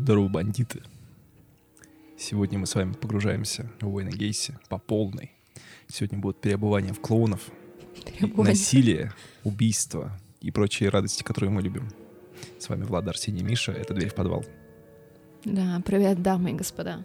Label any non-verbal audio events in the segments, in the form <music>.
Здорово, бандиты. Сегодня мы с вами погружаемся в Уэйна Гейси по полной. Сегодня будут переобувания в клоунов, Переобувание. насилие, убийства и прочие радости, которые мы любим. С вами Влад, Арсений, Миша. Это «Дверь в подвал». Да, привет, дамы и господа.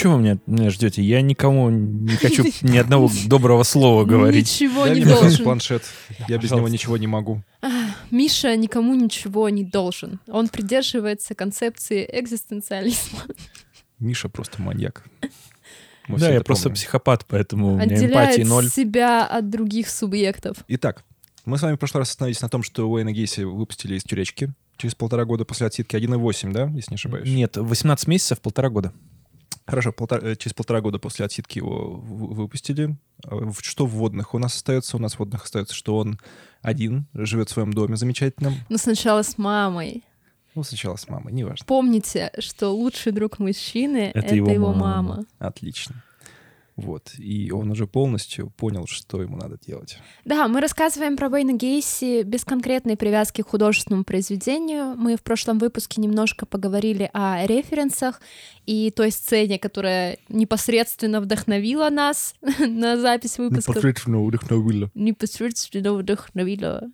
Чего вы меня, меня ждете? Я никому не хочу <laughs> ни одного доброго слова говорить. Ничего не должен. планшет. Я без него ничего не могу. Миша никому ничего не должен. Он придерживается концепции экзистенциализма. Миша просто маньяк. Мы Да, я просто психопат, поэтому у меня эмпатии Отделяет ноль. себя от других субъектов. Итак, мы с вами в прошлый раз остановились на том, что Уэйна Гейси выпустили из тюречки через полтора года после отсидки 1,8, да, если не ошибаюсь? Нет, 18 месяцев, полтора года. Хорошо, полтора- э, через полтора года после отсидки его выпустили. А Что в водных у нас остается? У нас в водных остается, что он один, живет в своем доме замечательном. Но сначала с мамой. Ну, сначала с мамой, неважно. Помните, что лучший друг мужчины — Это это, его его, мама. мама. Отлично. Вот. И он уже полностью понял, что ему надо делать. Да, мы рассказываем про Бэйна Гейси без конкретной привязки к художественному произведению. Мы в прошлом выпуске немножко поговорили о референсах и той сцене, которая непосредственно вдохновила нас <laughs> на запись выпуска. Непосредственно вдохновила.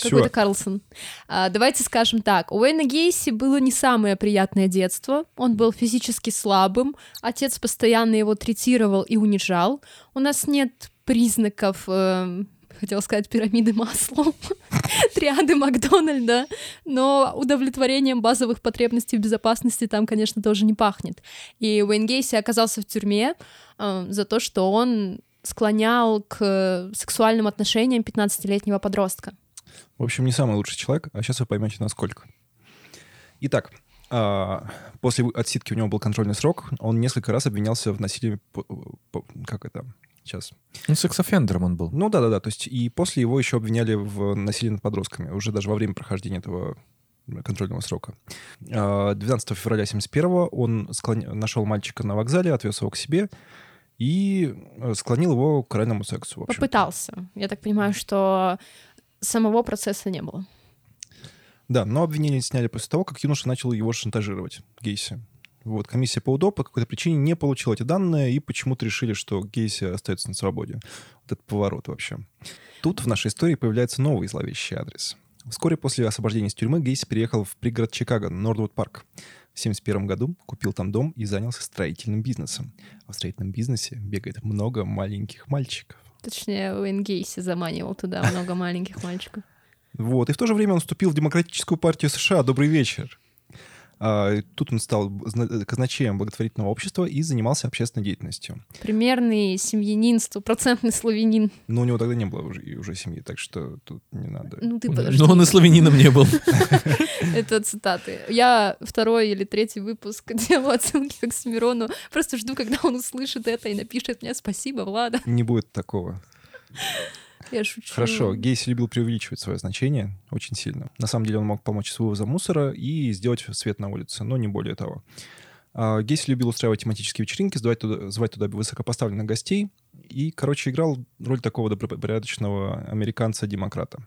Какой-то Карлсон. А, давайте скажем так. У Уэйна Гейси было не самое приятное детство. Он был физически слабым. Отец постоянно его третировал и унижал. У нас нет признаков, эм, хотела сказать, пирамиды масла, <laughs> триады Макдональда, но удовлетворением базовых потребностей в безопасности там, конечно, тоже не пахнет. И Уэйн Гейси оказался в тюрьме э, за то, что он склонял к сексуальным отношениям 15-летнего подростка. В общем, не самый лучший человек, а сейчас вы поймете, насколько. Итак, а, после отсидки у него был контрольный срок. Он несколько раз обвинялся в насилии... Как это? Сейчас. Ну, секс-офендером он был. Ну да-да-да, то есть и после его еще обвиняли в насилии над подростками, уже даже во время прохождения этого контрольного срока. А, 12 февраля 71 он склон- нашел мальчика на вокзале, отвез его к себе и э, склонил его к оральному сексу. в общем-то. Попытался. Я так понимаю, что самого процесса не было. Да, но обвинение сняли после того, как юноша начал его шантажировать, Гейси. Вот, комиссия по УДО по какой-то причине не получила эти данные и почему-то решили, что Гейси остается на свободе. Вот этот поворот вообще. Тут в нашей истории появляется новый зловещий адрес. Вскоре после освобождения из тюрьмы Гейси переехал в пригород Чикаго, Нордвуд Парк. В 1971 году купил там дом и занялся строительным бизнесом. А в строительном бизнесе бегает много маленьких мальчиков. Точнее, Уэйн Гейси заманивал туда много маленьких мальчиков. Вот. И в то же время он вступил в Демократическую партию США. Добрый вечер. А, тут он стал зна- казначеем благотворительного общества и занимался общественной деятельностью. Примерный семьянин, стопроцентный славянин. Но у него тогда не было уже, и уже семьи, так что тут не надо. Ну ты подожди. Но он и славянином не был. <laughs> Это цитаты. Я второй или третий выпуск <laughs> делаю отсылки к Оксимирону. Просто жду, когда он услышит это и напишет мне «Спасибо, Влада». Не будет такого. Я шучу. Хорошо, Гейси любил преувеличивать свое значение очень сильно. На самом деле он мог помочь с вывозом мусора и сделать свет на улице, но не более того. А, Гейси любил устраивать тематические вечеринки, звать туда, звать туда высокопоставленных гостей и, короче, играл роль такого добропорядочного американца-демократа.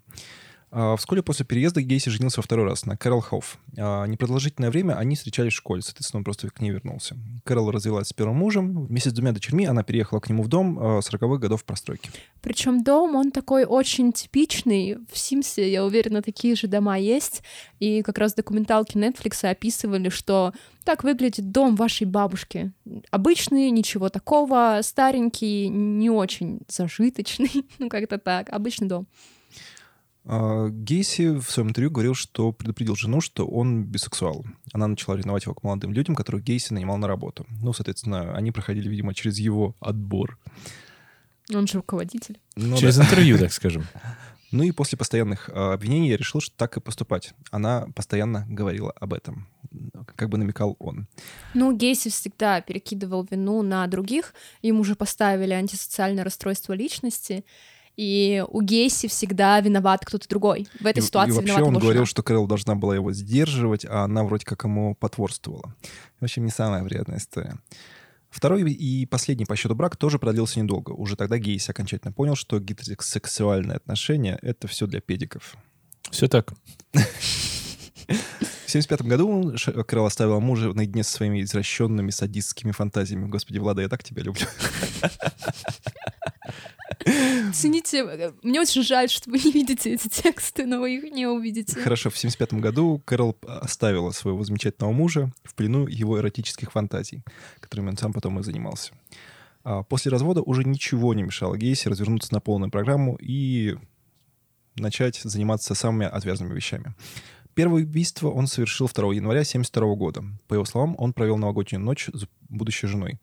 А, Вскоре после переезда Гейси женился во второй раз на Кэрол Хофф. А, Непродолжительное время они встречались в школе, соответственно, он просто к ней вернулся. Кэрол развелась с первым мужем. Вместе с двумя дочерьми она переехала к нему в дом а, 40-х годов постройки. Причем дом, он такой очень типичный. В Симсе, я уверена, такие же дома есть. И как раз документалки Netflix описывали, что так выглядит дом вашей бабушки. Обычный, ничего такого, старенький, не очень зажиточный, <laughs> ну как-то так, обычный дом. А, Гейси в своем интервью говорил, что предупредил жену, что он бисексуал. Она начала ревновать его к молодым людям, которых Гейси нанимал на работу. Ну, соответственно, они проходили, видимо, через его отбор. Он же руководитель. Ну, Через да. интервью, так <laughs> скажем. Ну и после постоянных а, обвинений я решил, что так и поступать. Она постоянно говорила об этом, как бы намекал он. Ну, Гейси всегда перекидывал вину на других. Ему уже поставили антисоциальное расстройство личности. И у Гейси всегда виноват кто-то другой. В этой и, ситуации и вообще виновата он его говорил, жена. что Кэрол должна была его сдерживать, а она вроде как ему потворствовала. В общем, не самая приятная история. Второй и последний по счету брак тоже продлился недолго. Уже тогда Гейси окончательно понял, что гетеросексуальные отношения — это все для педиков. Все так. В 75 году Кэрол оставила мужа наедине со своими извращенными садистскими фантазиями. Господи, Влада, я так тебя люблю. Цените, э, мне очень жаль, что вы не видите эти тексты, но вы их не увидите. Хорошо, в 75 году Кэрол оставила своего замечательного мужа в плену его эротических фантазий, которыми он сам потом и занимался. А после развода уже ничего не мешало Гейси развернуться на полную программу и начать заниматься самыми отвязными вещами. Первое убийство он совершил 2 января 1972 года. По его словам, он провел новогоднюю ночь с будущей женой.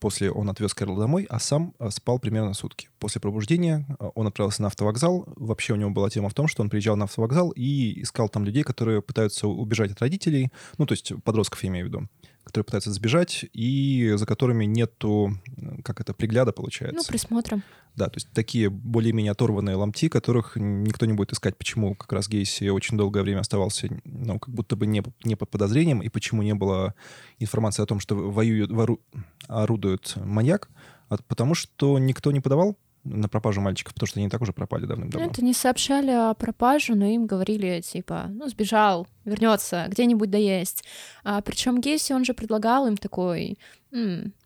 После он отвез Кэрол домой, а сам э, спал примерно сутки. После пробуждения э, он отправился на автовокзал. Вообще у него была тема в том, что он приезжал на автовокзал и искал там людей, которые пытаются убежать от родителей, ну, то есть подростков, я имею в виду, которые пытаются сбежать и за которыми нету, как это, пригляда получается. Ну, присмотром. Да, то есть такие более-менее оторванные ломти, которых никто не будет искать. Почему как раз Гейси очень долгое время оставался, ну, как будто бы не, не под подозрением, и почему не было информации о том, что воюют, вору, орудует маньяк, а потому что никто не подавал на пропажу мальчиков, потому что они так уже пропали давным-давно. Это не сообщали о пропаже, но им говорили, типа, ну, сбежал, вернется, где-нибудь доесть. А, причем Гейси, он же предлагал им такой...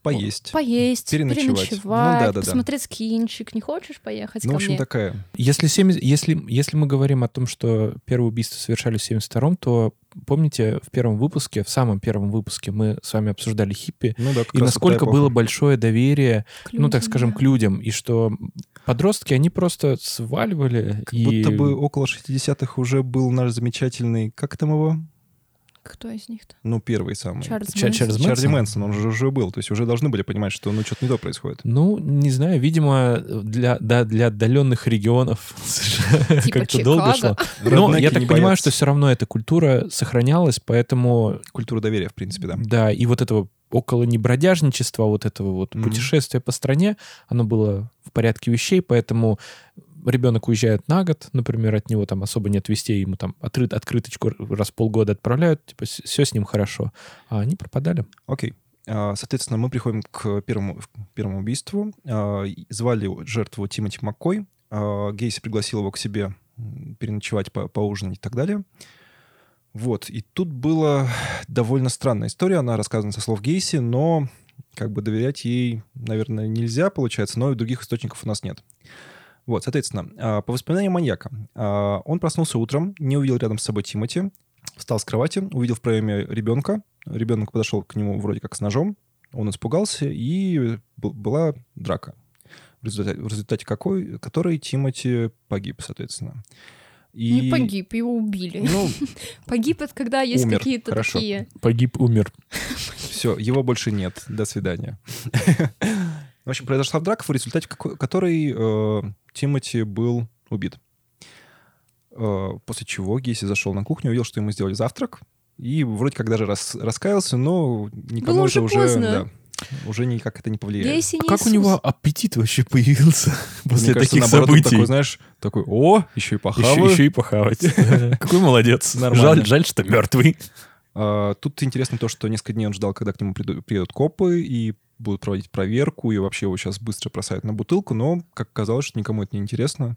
поесть. Поесть, переночевать. переночевать, Ну, да, да, да. посмотреть кинчик. Не хочешь поехать Ну, ко в общем, мне? такая. Если, 70, если, если мы говорим о том, что первое убийство совершали в 72-м, то помните, в первом выпуске, в самом первом выпуске мы с вами обсуждали хиппи, Ну да, и насколько было большое доверие, К ну, так людям, скажем, да. к людям, и что подростки, они просто сваливали. Как и... будто бы около 60-х уже был наш замечательный... Как там его? Кто из них-то? Ну, первый самый. Чарльз Ча- Мэнсон? Чарльз Чарли Мэнсон? Он же уже был. То есть уже должны были понимать, что ну что-то не то происходит. Ну, не знаю, видимо, для, да, для отдаленных регионов <laughs> Типа как-то долго шло. Но я так понимаю, боятся. что все равно эта культура сохранялась, поэтому Культура доверия, в принципе, да. Да, и вот этого около небродяжничества, вот этого вот Мгм. путешествия по стране, оно было в порядке вещей, поэтому ребенок уезжает на год, например, от него там особо нет вестей, ему там отрыт, открыточку раз в полгода отправляют, типа все с ним хорошо. А они пропадали. Окей. А, Соответственно, мы приходим к первому, первому убийству. А, Звали жертву Тимоти Маккой. А, Гейси пригласил его к себе переночевать, по- поужинать и так далее. Вот. И тут была довольно странная история. Она рассказана со слов Гейси, но как бы доверять ей, наверное, нельзя, получается, но и других источников у нас нет. Вот, соответственно, а, по воспоминаниям маньяка, а, он проснулся утром, не увидел рядом с собой Тимати, встал с кровати, увидел в проеме ребенка. Ребенок подошел к нему вроде как с ножом. Он испугался, и была драка. В результате, в результате какой, которой Тимати погиб, соответственно. И... Не погиб, его убили. Ну, <laughs> Погиб это когда есть Умер, какие-то хорошо. такие... Погиб, умер. <laughs> все, его больше нет. До свидания. <laughs> В общем, произошла драка, в результате которой э, Тимати был убит. Э, после чего Гейси зашел на кухню, увидел, что ему сделали завтрак, и вроде как даже рас- раскаялся, но никому Было это уже уже, поздно. да, уже никак это не повлияет. Гейси А не как у него аппетит вообще появился <laughs> Мне после кажется, таких наоборот, он событий? такой, знаешь, такой, о, еще и Еще, похаваю. еще и похавать. <laughs> Какой молодец. Жаль, жаль, что мертвый. А, Тут интересно то, что несколько дней он ждал, когда к нему приедут копы и будут проводить проверку, и вообще его сейчас быстро бросают на бутылку, но, как оказалось, что никому это не интересно.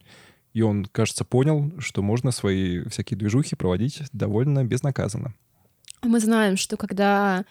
И он, кажется, понял, что можно свои всякие движухи проводить довольно безнаказанно. Мы знаем, что когда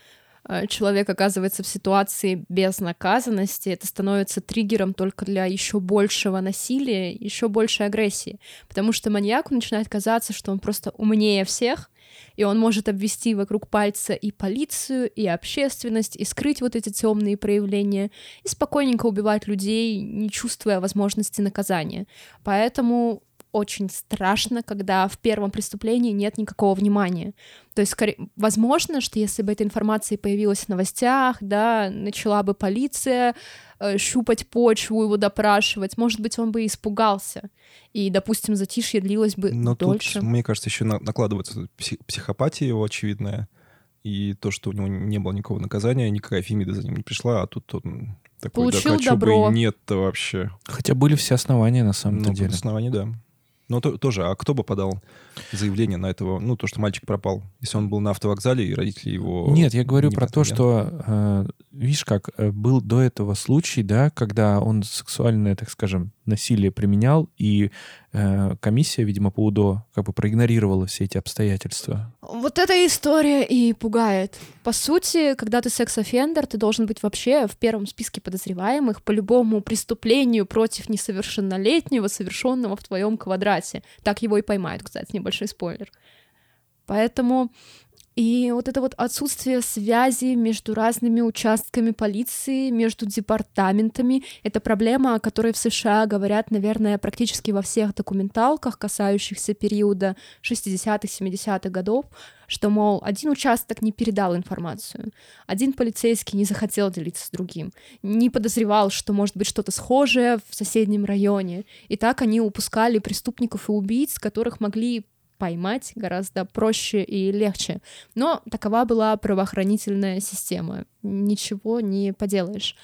э, человек оказывается в ситуации безнаказанности, это становится триггером только для еще большего насилия, еще большей агрессии. Потому что маньяку начинает казаться, что он просто умнее всех, и он может обвести вокруг пальца и полицию, и общественность, и скрыть вот эти темные проявления, и спокойненько убивать людей, не чувствуя возможности наказания. Поэтому очень страшно, когда в первом преступлении нет никакого внимания. То есть, скорее, возможно, что если бы эта информация появилась в новостях, да, начала бы полиция э, щупать почву, его допрашивать, может быть, он бы испугался. И, допустим, затишье длилось бы Но дольше. тут, мне кажется, еще на- накладывается псих- психопатия его очевидная, и то, что у него не было никакого наказания, никакая Фемида за ним не пришла, а тут он такой, Получил да бы добро. и нет-то вообще. Хотя были все основания на самом-то Ну, деле. в основании, да. Но то- тоже, а кто бы подал заявление на этого, ну, то, что мальчик пропал, если он был на автовокзале, и родители его... Нет, я говорю не про то, что, э, видишь как, э, был до этого случай, да, когда он сексуальное, так скажем, насилие применял, и э, комиссия, видимо, по УДО как бы проигнорировала все эти обстоятельства. Вот эта история и пугает. По сути, когда ты секс-офендер, ты должен быть вообще в первом списке подозреваемых по любому преступлению против несовершеннолетнего, совершенного в твоем квадрате. Так его и поймают, кстати, небольшой спойлер. Поэтому и вот это вот отсутствие связи между разными участками полиции, между департаментами, это проблема, о которой в США говорят, наверное, практически во всех документалках, касающихся периода 60-х, 70-х годов, что, мол, один участок не передал информацию, один полицейский не захотел делиться с другим, не подозревал, что может быть что-то схожее в соседнем районе. И так они упускали преступников и убийц, которых могли поймать гораздо проще и легче. Но такова была правоохранительная система. Ничего не поделаешь.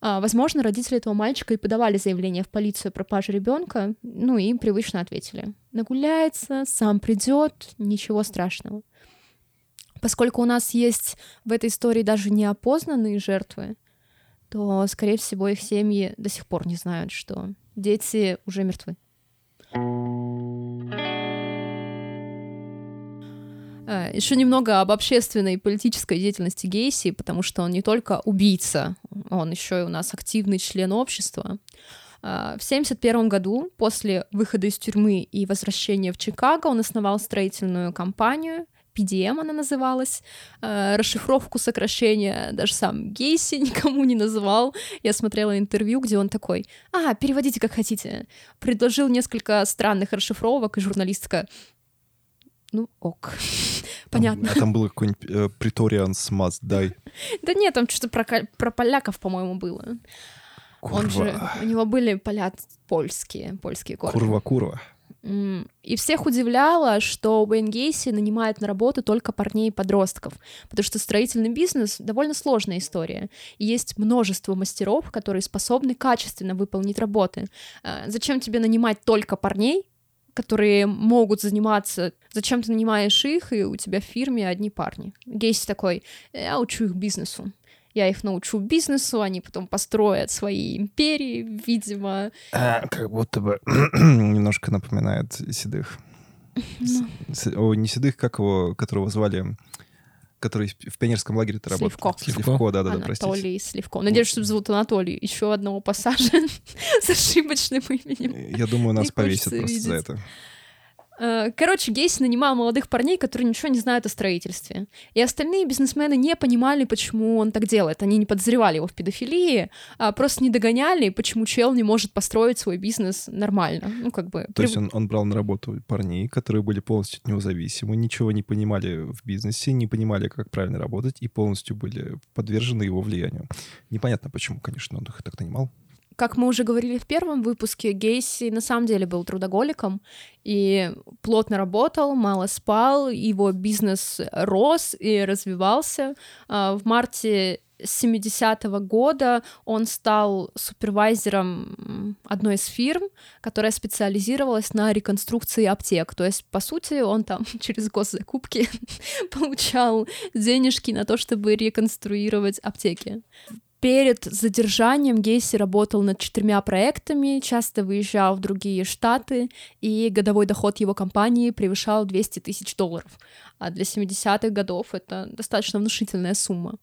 А, Возможно, родители этого мальчика и подавали заявление в полицию о пропаже ребенка, ну и им привычно ответили. Нагуляется, сам придет, ничего страшного. Поскольку у нас есть в этой истории даже неопознанные жертвы, то, скорее всего, их семьи до сих пор не знают, что дети уже мертвы. Еще немного об общественной и политической деятельности Гейси, потому что он не только убийца, он еще и у нас активный член общества. А, В 1971 году, после выхода из тюрьмы и возвращения в Чикаго, он основал строительную компанию, PDM она называлась, А, расшифровку сокращения даже сам Гейси <laughs> никому не называл. Я смотрела интервью, где он такой, а, переводите как хотите. Предложил несколько странных расшифровок, и журналистка, ну ок, <laughs> понятно. А там был какой-нибудь э, Pretorians must die. Да нет, там что-то про, поляков, по-моему, было. Он же, у него были поля польские, польские корни. Курва, курва. М, И всех удивляло, что Уэйн Гейси нанимает на работу только парней и подростков, потому что строительный бизнес — довольно сложная история. И есть множество мастеров, которые способны качественно выполнить работы. А, Зачем тебе нанимать только парней, которые могут заниматься... Зачем ты нанимаешь их, и у тебя в фирме одни парни? Гейси такой, я учу их бизнесу. Я их научу бизнесу, они потом построят свои империи, видимо. А, как будто бы <clears throat> немножко напоминает седых. Ну. С- О, не седых, как его, которого звали, который в пионерском лагере-то работал. Сливко. Сливко, да-да-да, простите. Анатолий Сливко. Надеюсь, что зовут Анатолий. Еще одного пассажа <laughs> с ошибочным именем. Я думаю, нас повесят просто за это. Э, Короче, Гейси нанимал молодых парней, которые ничего не знают о строительстве. И остальные бизнесмены не понимали, почему он так делает. Они не подозревали его в педофилии, а просто не догоняли, почему чел не может построить свой бизнес нормально. Ну, как бы... То есть он, он брал на работу парней, которые были полностью от него зависимы, ничего не понимали в бизнесе, не понимали, как правильно работать, и полностью были подвержены его влиянию. Непонятно, почему, конечно, он их так нанимал. Как мы уже говорили в первом выпуске, Гейси на самом деле был трудоголиком и плотно работал, мало спал, его бизнес рос и развивался. А, В марте 70-го года он стал супервайзером одной из фирм, которая специализировалась на реконструкции аптек. То есть, по сути, он там <laughs> через госзакупки <laughs> получал денежки на то, чтобы реконструировать аптеки. Перед задержанием Гейси работал над четырьмя проектами, часто выезжал в другие штаты, и годовой доход его компании превышал 200 тысяч долларов. А для 70-х годов это достаточно внушительная сумма.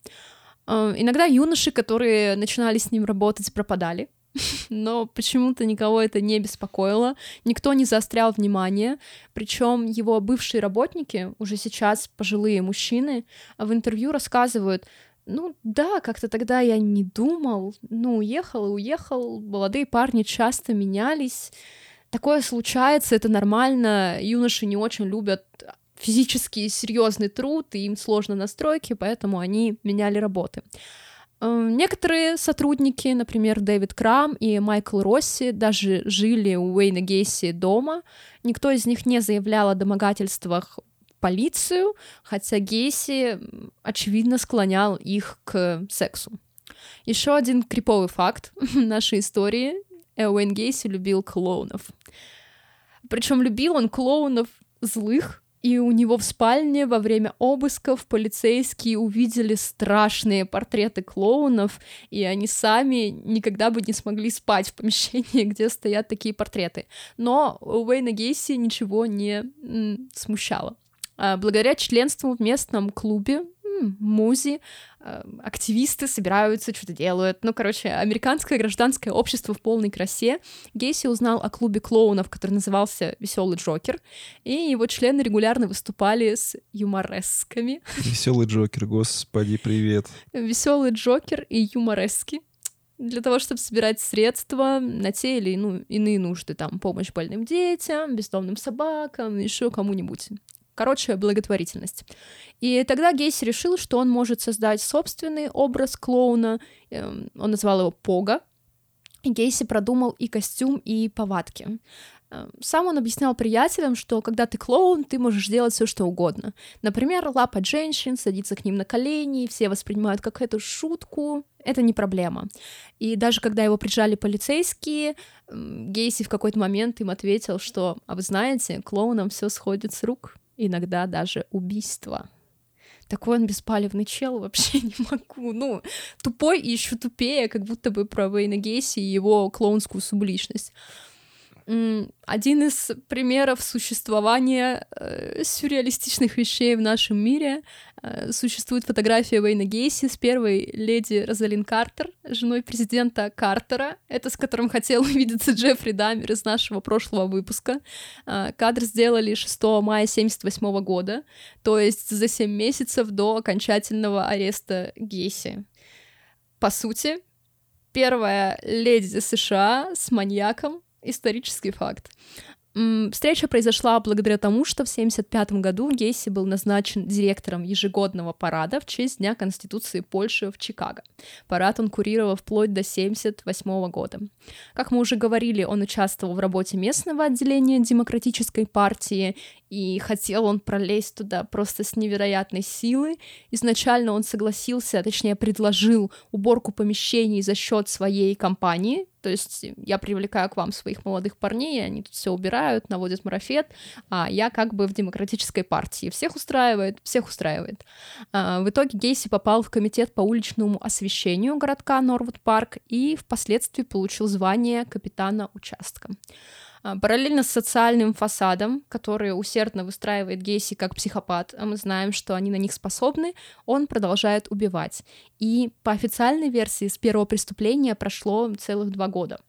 Э, Иногда юноши, которые начинали с ним работать, пропадали, <laughs> но почему-то никого это не беспокоило, никто не заострял внимание, причем его бывшие работники, уже сейчас пожилые мужчины, в интервью рассказывают, ну да, как-то тогда я не думал, ну уехал и уехал, молодые парни часто менялись, Такое случается, это нормально. Юноши не очень любят физически серьезный труд, и им сложно настройки, поэтому они меняли работы. Эм, некоторые сотрудники, например, Дэвид Крам и Майкл Росси, даже жили у Уэйна Гейси дома. Никто из них не заявлял о домогательствах полицию, хотя Гейси, очевидно, склонял их к сексу. Еще один криповый факт <laughs> нашей истории. Уэйн Гейси любил клоунов. Причем любил он клоунов злых, и у него в спальне во время обысков полицейские увидели страшные портреты клоунов, и они сами никогда бы не смогли спать в помещении, <laughs> где стоят такие портреты. Но Уэйна Гейси ничего не смущало. А благодаря членству в местном клубе Музи, э, активисты собираются, что-то делают. Ну, короче, американское гражданское общество в полной красе. Гейси узнал о клубе клоунов, который назывался «Веселый Джокер», и его члены регулярно выступали с юморесками. Веселый Джокер, господи, привет. Веселый Джокер и юморески для того, чтобы собирать средства на те или ну, иные нужды, там, помощь больным детям, бездомным собакам, еще кому-нибудь. Короче, благотворительность. И тогда Гейси решил, что он может создать собственный образ клоуна. Эм, он назвал его Пога. И Гейси продумал и костюм, и повадки. Эм, сам он объяснял приятелям, что когда ты клоун, ты можешь делать все, что угодно. Например, лапать женщин, садиться к ним на колени, все воспринимают как эту шутку. Это не проблема. И даже когда его прижали полицейские, эм, Гейси в какой-то момент им ответил, что, а вы знаете, клоунам все сходит с рук иногда даже убийство. Такой он беспалевный чел, <laughs> вообще не могу. Ну, тупой и еще тупее, как будто бы про Вейна Гейси и его клоунскую субличность один из примеров существования э, сюрреалистичных вещей в нашем мире. Э, существует фотография Уэйна Гейси с первой леди Розалин Картер, женой президента Картера, это с которым хотел <laughs> увидеться Джеффри Дамер из нашего прошлого выпуска. Э, кадр сделали 6 мая 1978 года, то есть за 7 месяцев до окончательного ареста Гейси. По сути, первая леди США с маньяком исторический факт. Встреча произошла благодаря тому, что в 1975 году Гейси был назначен директором ежегодного парада в честь Дня Конституции Польши в Чикаго. Парад он курировал вплоть до 1978 года. Как мы уже говорили, он участвовал в работе местного отделения Демократической партии, и хотел он пролезть туда просто с невероятной силой. Изначально он согласился, точнее предложил уборку помещений за счет своей компании, то есть я привлекаю к вам своих молодых парней, они тут все убирают, наводят марафет, а я как бы в демократической партии. Всех устраивает, всех устраивает. А, в итоге Гейси попал в комитет по уличному освещению городка Норвуд Парк и впоследствии получил звание капитана участка. А, параллельно с социальным фасадом, который усердно выстраивает Гейси как психопат, а мы знаем, что они на них способны, он продолжает убивать. И по официальной версии с первого преступления прошло целых два года.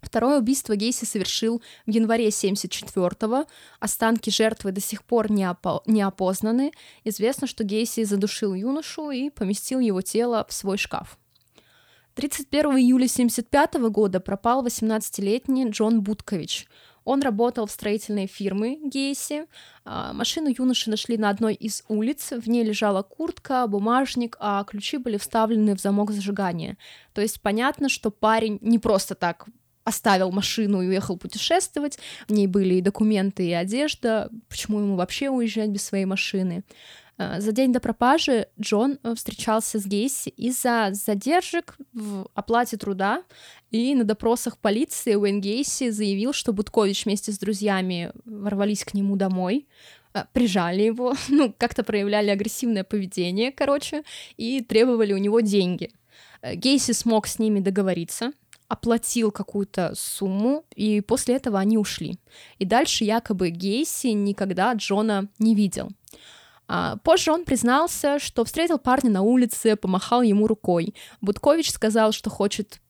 Второе убийство Гейси совершил в январе 74-го. Останки жертвы до сих пор не, опо- не опознаны. Известно, что Гейси задушил юношу и поместил его тело в свой шкаф. 31 июля 1975 года пропал 18-летний Джон Будкович. Он работал в строительной фирме Гейси. А, машину юноши нашли на одной из улиц. В ней лежала куртка, бумажник, а ключи были вставлены в замок зажигания. То есть понятно, что парень не просто так оставил машину и уехал путешествовать. В ней были и документы, и одежда. Почему ему вообще уезжать без своей машины? Э, за день до пропажи Джон э, встречался с Гейси из-за задержек в оплате труда, и на допросах полиции Уэйн Гейси заявил, что Будкович вместе с друзьями ворвались к нему домой, э, прижали его, <laughs> ну, как-то проявляли агрессивное поведение, короче, и требовали у него деньги. Гейси смог с ними договориться, оплатил какую-то сумму, и после этого они ушли. И дальше якобы Гейси никогда Джона не видел. А, позже он признался, что встретил парня на улице, помахал ему рукой. Будкович сказал, что хочет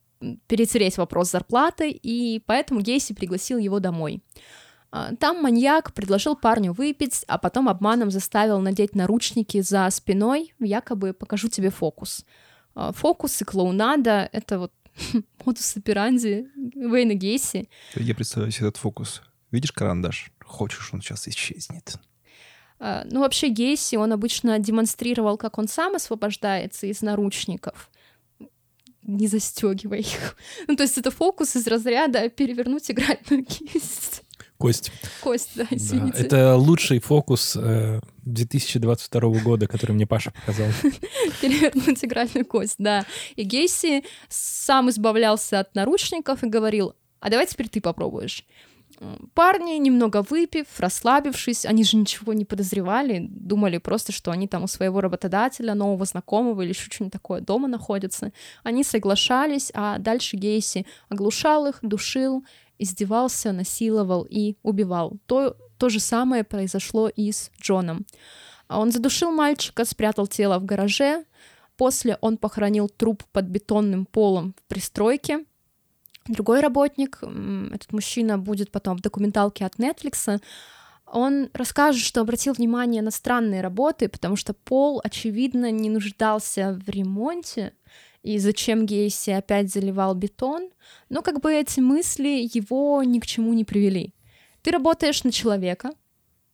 перетереть вопрос зарплаты, и поэтому Гейси пригласил его домой. А, там маньяк предложил парню выпить, а потом обманом заставил надеть наручники за спиной, якобы покажу тебе фокус. А, фокус и клоунада — это вот <laughs> модус операнди Уэйна Гейси. Я представляю себе этот фокус. Видишь карандаш? Хочешь, он сейчас исчезнет. А, ну, вообще Гейси, он обычно демонстрировал, как он сам освобождается из наручников, не застегивая их. <laughs> Ну, то есть это фокус из разряда перевернуть игральную кисть. Кость. Кость, да, извините. Да, это лучший фокус э, 2022 года, который мне Паша показал. <laughs> Перевернуть игральную кость, да. И Гейси сам избавлялся от наручников и говорил, а давай теперь ты попробуешь. Парни, немного выпив, расслабившись, они же ничего не подозревали, думали просто, что они там у своего работодателя, нового знакомого или еще что-нибудь такое дома находятся. Они соглашались, а дальше Гейси оглушал их, душил, издевался, насиловал и убивал. То, то же самое произошло и с Джоном. Он задушил мальчика, спрятал тело в гараже, после он похоронил труп под бетонным полом в пристройке, Другой работник, этот мужчина будет потом в документалке от Netflix, он расскажет, что обратил внимание на странные работы, потому что Пол, очевидно, не нуждался в ремонте, и зачем Гейси опять заливал бетон, но как бы эти мысли его ни к чему не привели. Ты работаешь на человека,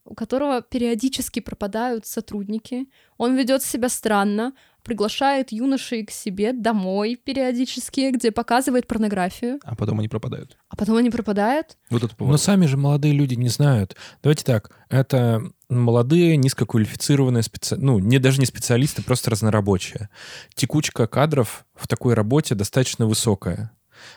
у которого периодически пропадают сотрудники, он ведет себя странно, приглашает юношей к себе домой периодически, где показывает порнографию. А потом они пропадают. А потом они пропадают. Вот это Но сами же молодые люди не знают. Давайте так, это молодые, низкоквалифицированные специ... ну, не, даже не специалисты, просто разнорабочие. Текучка кадров в такой работе достаточно высокая.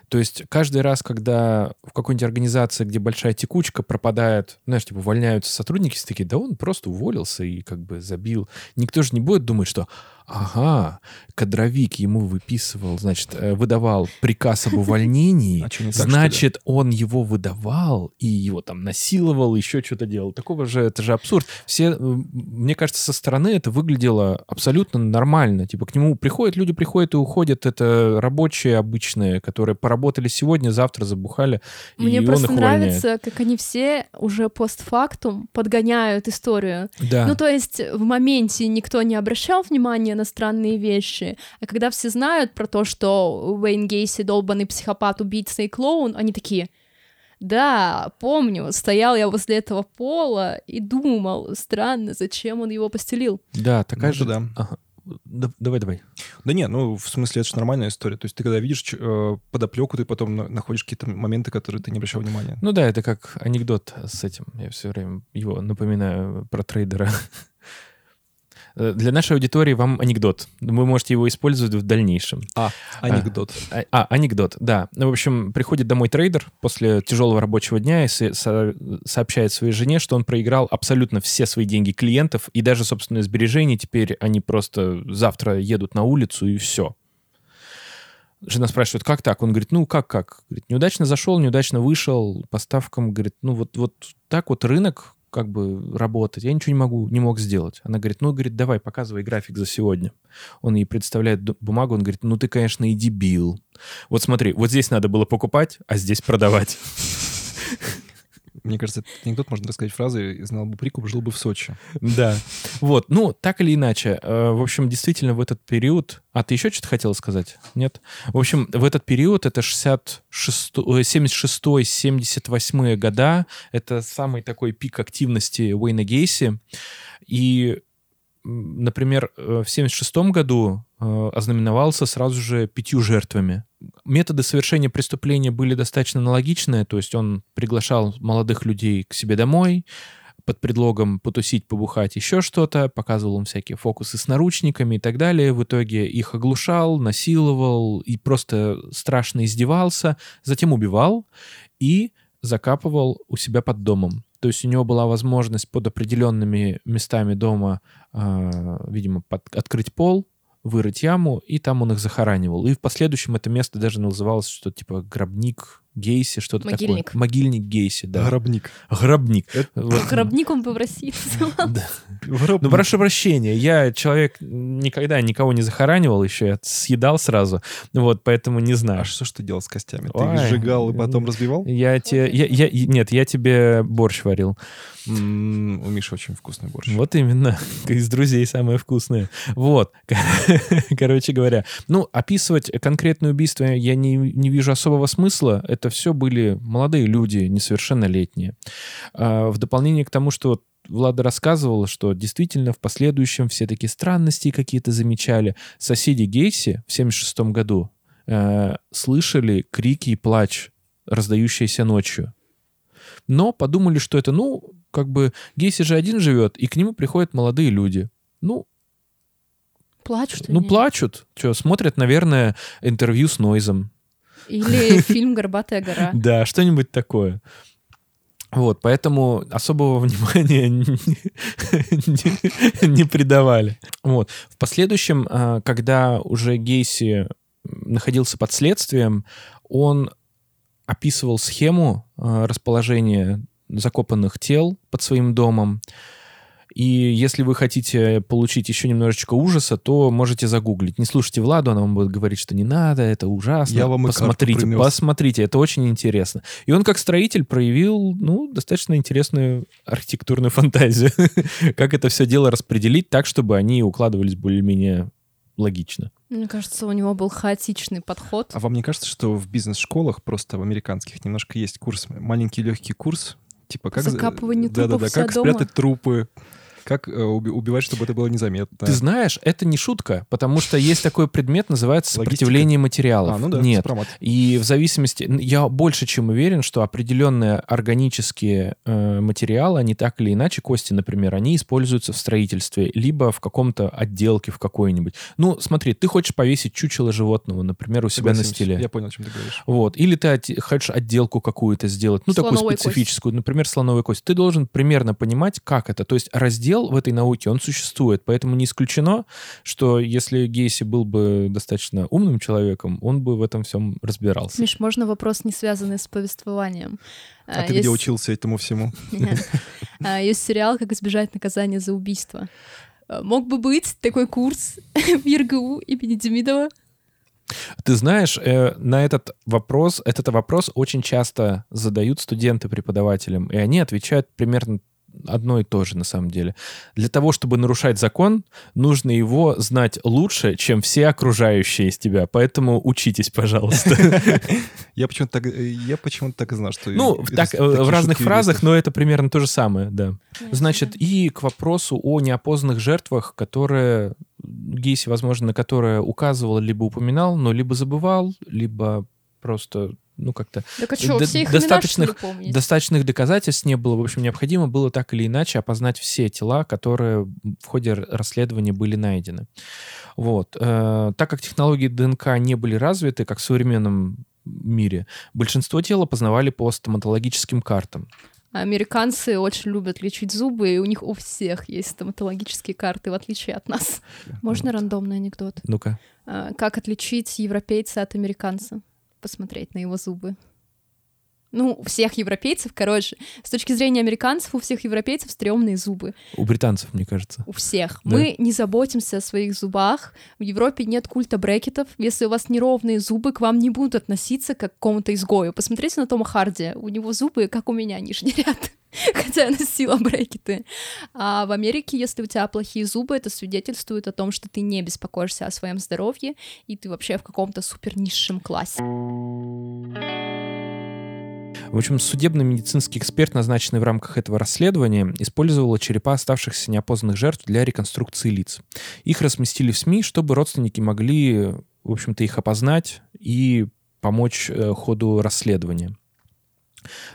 То есть каждый раз, когда в какой-нибудь организации, где большая текучка, пропадает, знаешь, типа увольняются сотрудники, все такие, да он просто уволился и как бы забил. Никто же не будет думать, что ага, кадровик ему выписывал, значит, э, выдавал приказ об увольнении, <laughs> а значит, он его выдавал и его там насиловал, еще что-то делал. Такого же, это же абсурд. Все, э, мне кажется, со стороны это выглядело абсолютно нормально. Типа к нему приходят, люди приходят и уходят, это рабочие обычные, которые поработали сегодня, завтра забухали, Мне и просто он их нравится, увольняет. как они все уже постфактум подгоняют историю. Да. Ну, то есть в моменте никто не обращал внимания на странные вещи. А когда все знают про то, что Уэйн Гейси долбанный психопат, убийца и клоун, они такие... Да, помню, стоял я возле этого пола и думал, странно, зачем он его постелил. Да, такая Ну, же... да. Ага. Да- давай, давай. Да не, ну, в смысле, это же нормальная история. То есть ты когда видишь э, подоплеку, ты потом на- находишь какие-то моменты, которые ты не обращал внимания. Ну да, это как анекдот с этим. Я все время его напоминаю про трейдера. Э, Для нашей аудитории вам анекдот. Вы можете его использовать в дальнейшем. А, анекдот. А, а, анекдот, да. Ну, в общем, приходит домой трейдер после тяжелого рабочего дня и со- со- сообщает своей жене, что он проиграл абсолютно все свои деньги клиентов и даже собственные сбережения. Теперь они просто завтра едут на улицу и все. Жена спрашивает, как так? Он говорит, ну как, как? Говорит, неудачно зашел, неудачно вышел, по ставкам, говорит, ну вот, вот так вот рынок как бы работать, я ничего не могу, не мог сделать. Она говорит, ну, говорит, давай, показывай график за сегодня. Он ей представляет бумагу, он говорит, ну ты, конечно, и дебил. Вот смотри, вот здесь надо было покупать, а здесь продавать. Мне кажется, этот анекдот можно рассказать фразой «Знал бы прикуп, жил бы в Сочи». Да. Вот, ну, так или иначе, э, в общем, действительно в этот период... А, ты еще что-то хотела сказать? Нет? В общем, в этот период, это 66, 76-78 года, это самый такой пик активности Уэйна Гейси. И, например, э, в 76 году ознаменовался сразу же пятью жертвами. Методы совершения преступления были достаточно аналогичные, то есть он приглашал молодых людей к себе домой, под предлогом потусить, побухать, еще что-то, показывал им всякие фокусы с наручниками и так далее. В итоге их оглушал, насиловал и просто страшно издевался, затем убивал и закапывал у себя под домом. То есть у него была возможность под определенными местами дома, э, видимо, под- открыть пол, вырыть яму, и там он их захоранивал. И в последующем это место даже называлось что типа гробник Гейси, что-то Могильник. такое. Могильник Гейси, да. Гробник. Гробник. Вот. <laughs> Гробник он называл. <laughs> Гробник. Ну, прошу прощения, я человек никогда никого не захоранивал еще, я съедал сразу, вот, поэтому не знаю. А что ж ты делал с костями? Ты их сжигал и потом разбивал? Я тебе, я, я- нет, я тебе борщ варил. У Миши очень вкусный борщ. Вот именно, <laughs> из друзей самое вкусное. Вот, короче говоря. Ну, описывать конкретное убийство я не, не вижу особого смысла. Это все были молодые люди, несовершеннолетние. А, В дополнение к тому, что Влада рассказывала, что действительно в последующем все такие странности какие-то замечали. Соседи Гейси в 76 году э, слышали крики и плач, раздающиеся ночью. Но подумали, что это, ну, как бы Гейси же один живет, и к нему приходят молодые люди. Ну, Плачут ну они? плачут. Что, смотрят, наверное, интервью с Нойзом. Или фильм «Горбатая гора». <laughs> Да, что-нибудь такое. Вот, поэтому особого <laughs> внимания не, придавали. Вот. В последующем, а, когда уже Гейси находился под следствием, он описывал схему а, расположения закопанных тел под своим домом. И если вы хотите получить еще немножечко ужаса, то можете загуглить. Не слушайте Владу, она вам будет говорить, что не надо, это ужасно. Я вам посмотрите, посмотрите, это очень интересно. И он как строитель проявил, ну, достаточно интересную архитектурную фантазию. <laughs> Как это все дело распределить так, чтобы они укладывались более-менее логично. Мне кажется, у него был хаотичный подход. А вам не кажется, что в бизнес-школах, просто в американских, немножко есть курс, маленький легкий курс, типа как... за- Закапывание Да-да-да, трупов у себя как дома. спрятать трупы, как э, уби- убивать, чтобы это было незаметно. Ты знаешь, это не шутка, потому что есть такой предмет, называется Логистика. сопротивление материалов. А, ну да, Нет. сопромат. И в зависимости, я больше чем уверен, что определенные органические э, материалы, они так или иначе, кости, например, они используются в строительстве, либо в каком-то отделке в какой-нибудь. Ну, смотри, ты хочешь повесить чучело животного, например, у себя на стиле. Я понял, о чем ты говоришь. Вот. Или ты отде- хочешь отделку какую-то сделать, ну, такую Слоновой специфическую, например, слоновой кость. Ты должен примерно понимать, как это. То есть раздел в этой науке, он существует. Поэтому не исключено, что если Гейси был бы достаточно умным человеком, он бы в этом всем разбирался. Миш, можно вопрос, не связанный с повествованием? А ты где учился этому всему? А, Есть сериал «Как избежать наказания за убийство». А, Мог бы быть такой курс <laughs> в ЕРГУ имени Демидова. Ты знаешь, э, на этот вопрос, этот вопрос очень часто задают студенты преподавателям, и они отвечают примерно одно и то же на самом деле. Для того, чтобы нарушать закон, нужно его знать лучше, чем все окружающие из тебя. Поэтому учитесь, пожалуйста. Я почему-то так, я почему-то так и знал, что... Ну, так, э, в разных фразах, но это примерно то же самое, да. Значит, и к вопросу о неопознанных жертвах, которые Гейси, возможно, на которые указывал, либо упоминал, но либо забывал, либо просто, ну, как-то Так а что, все их имена, достаточных- что ли, помнить? достаточных доказательств не было. В общем, необходимо было так или иначе опознать все тела, которые в ходе расследования были найдены. Вот. Э, Так как технологии ДНК не были развиты, как в современном мире, большинство тел опознавали по стоматологическим картам. Американцы очень любят лечить зубы, и у них у всех есть стоматологические карты, в отличие от нас. <laughs> Можно рандомный анекдот? Ну-ка. А, Как отличить европейца от американца? Посмотреть на его зубы. Ну, у всех европейцев, короче, с точки зрения американцев, у всех европейцев стрёмные зубы. У британцев, мне кажется. У всех. Да. Мы не заботимся о своих зубах. В Европе нет культа брекетов. Если у вас неровные зубы, к вам не будут относиться как к какому-то изгою. Посмотрите на Тома Харди. У него зубы, как у меня, нижний ряд. <laughs> Хотя я носила брекеты. А в Америке, если у тебя плохие зубы, это свидетельствует о том, что ты не беспокоишься о своем здоровье, и ты вообще в каком-то супер низшем классе. В общем, судебно-медицинский эксперт, назначенный в рамках этого расследования, использовал черепа оставшихся неопознанных жертв для реконструкции лиц. Их разместили в СМИ, чтобы родственники могли, в общем-то, их опознать и помочь э, ходу расследования.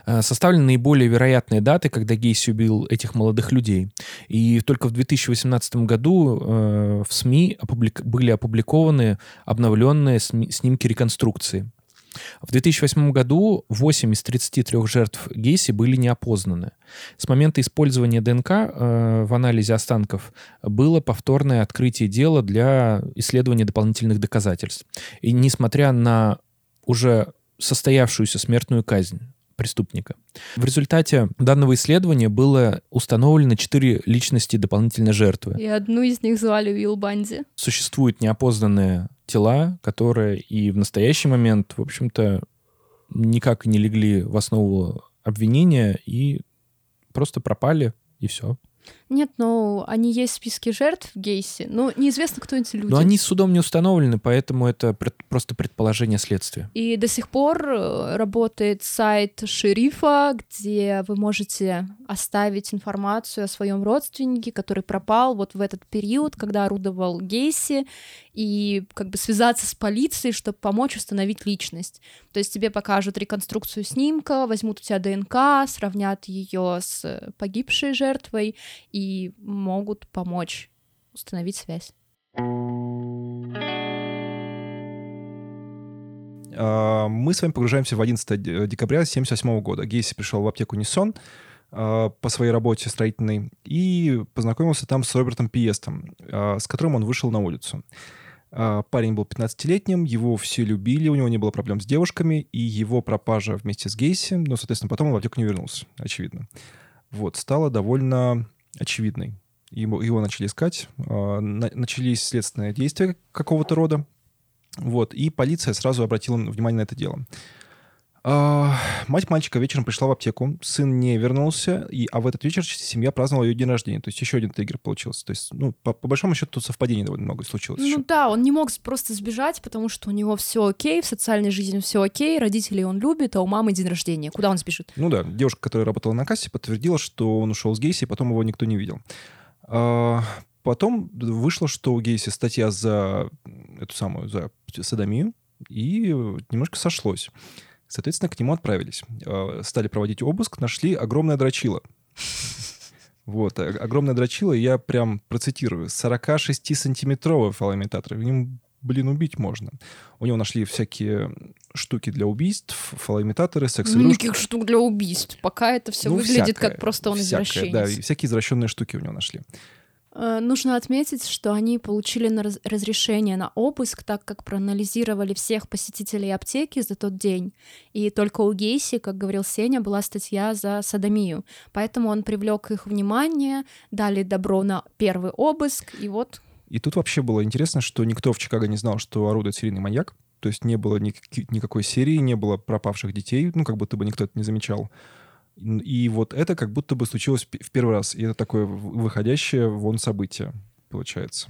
Э, Составлены наиболее вероятные даты, когда Гейси убил этих молодых людей. И только в 2018 году э, в СМИ были опубликованы обновленные снимки реконструкции. В 2008 году 8 из 33 жертв Гейси были неопознаны. С момента использования ДНК э, в анализе останков было повторное открытие дела для исследования дополнительных доказательств. И несмотря на уже состоявшуюся смертную казнь преступника. В результате данного исследования было установлено четыре личности дополнительной жертвы. И одну из них звали Уилл Банди. Существуют неопознанные тела, которые и в настоящий момент, в общем-то, никак не легли в основу обвинения и просто пропали, и все. Нет, но они есть в списке жертв в Гейсе, но неизвестно, кто эти люди. Но они судом не установлены, поэтому это пред, просто предположение следствия. И до сих пор э, работает сайт шерифа, где вы можете оставить информацию о своем родственнике, который пропал вот в этот период, когда орудовал Гейси, и как бы связаться с полицией, чтобы помочь установить личность. То есть тебе покажут реконструкцию снимка, возьмут у тебя ДНК, сравнят ее с погибшей жертвой и могут помочь установить связь. А, мы с вами погружаемся в 11 декабря 1978 года. Гейси пришел в аптеку Нисон а, по своей работе строительной и познакомился там с Робертом Пиестом, а, с которым он вышел на улицу. Парень был 15-летним, его все любили, у него не было проблем с девушками, и его пропажа вместе с Гейси, ну, соответственно, потом он в аптеку не вернулся, очевидно. Вот, стала довольно очевидной. Его, его начали искать, а, начались следственные действия какого-то рода, вот, и полиция сразу обратила внимание на это дело. А, мать мальчика вечером пришла в аптеку, сын не вернулся, и, а в этот вечер семья праздновала ее день рождения. То есть еще один триггер получился. То есть, ну, по, по большому счету, тут совпадений довольно много случилось. Ну еще. да, он не мог просто сбежать, потому что у него все окей, в социальной жизни все окей, родителей он любит, а у мамы день рождения. Куда он сбежит? Ну да, девушка, которая работала на кассе, подтвердила, что он ушел с Гейси, и потом его никто не видел. А, потом вышло, что у Гейси статья за эту самую, за садомию, и немножко сошлось. Соответственно, к нему отправились. Э, стали проводить обыск, нашли огромное дрочило. Вот, э, огромное дрочило, я прям процитирую, 46-сантиметровый фалоимитатор. В нем, блин, убить можно. У него нашли всякие штуки для убийств, фалоимитаторы, секс-игрушки. Никаких штук для убийств. Пока это все ну, выглядит всякое, как просто он всякое, извращенец. Да, и всякие извращенные штуки у него нашли. Э, нужно отметить, что они получили на раз разрешение на обыск, так как проанализировали всех посетителей аптеки за тот день. И только у Гейси, как говорил Сеня, была статья за садомию. Поэтому он привлек их внимание, дали добро на первый обыск, и вот... И тут вообще было интересно, что никто в Чикаго не знал, что орудует серийный маньяк. То есть не было ни никакой серии, не было пропавших детей, ну, как будто бы никто это не замечал. И вот это как будто бы случилось в первый раз. И это такое выходящее вон событие, получается.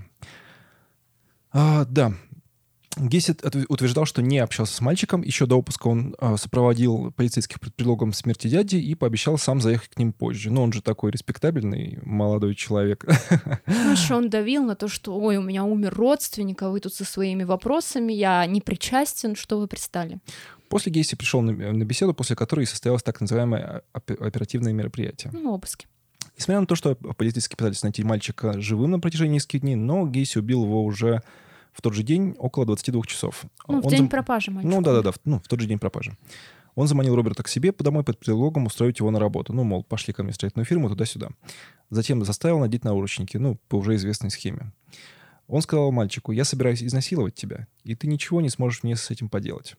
А, да. Гессет утверждал, что не общался с мальчиком. Еще до опуска он э, сопроводил полицейских под предлогом смерти дяди и пообещал сам заехать к ним позже. Но он же такой респектабельный молодой человек. <laughs> Что он давил на то, что «Ой, у меня умер родственник, а вы тут со своими вопросами, я не причастен, что вы пристали?» После Гейси пришел на, на беседу, после которой состоялось так называемое оперативное мероприятие. Ну, обыски. Несмотря на то, что полицейские пытались найти мальчика живым на протяжении нескольких дней, но Гейси убил его уже в тот же день около 22 часов. Ну, Он в день зам... пропажи мальчика. Ну, да-да-да, ну, в тот же день пропажи. Он заманил Роберта к себе домой под предлогом устроить его на работу. Ну, мол, пошли ко мне в строительную фирму туда-сюда. Затем заставил надеть наручники, ну, по уже известной схеме. Он сказал мальчику, я собираюсь изнасиловать тебя, и ты ничего не сможешь мне с этим поделать.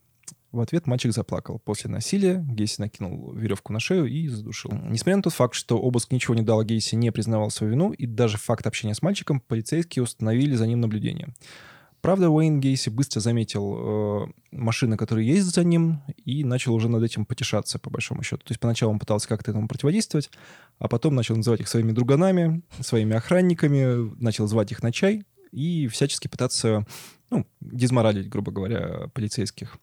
В ответ мальчик заплакал. После насилия Гейси накинул веревку на шею и задушил. Несмотря на тот факт, что обыск ничего не дал, Гейси не признавал свою вину, и даже факт общения с мальчиком, полицейские установили за ним наблюдение. Правда, Уэйн Гейси быстро заметил э, машины, которые ездят за ним, и начал уже над этим потешаться, по большому счету. То есть поначалу он пытался как-то этому противодействовать, а потом начал называть их своими друганами, своими охранниками, начал звать их на чай и всячески пытаться, ну, дезморалить, грубо говоря, полицейских.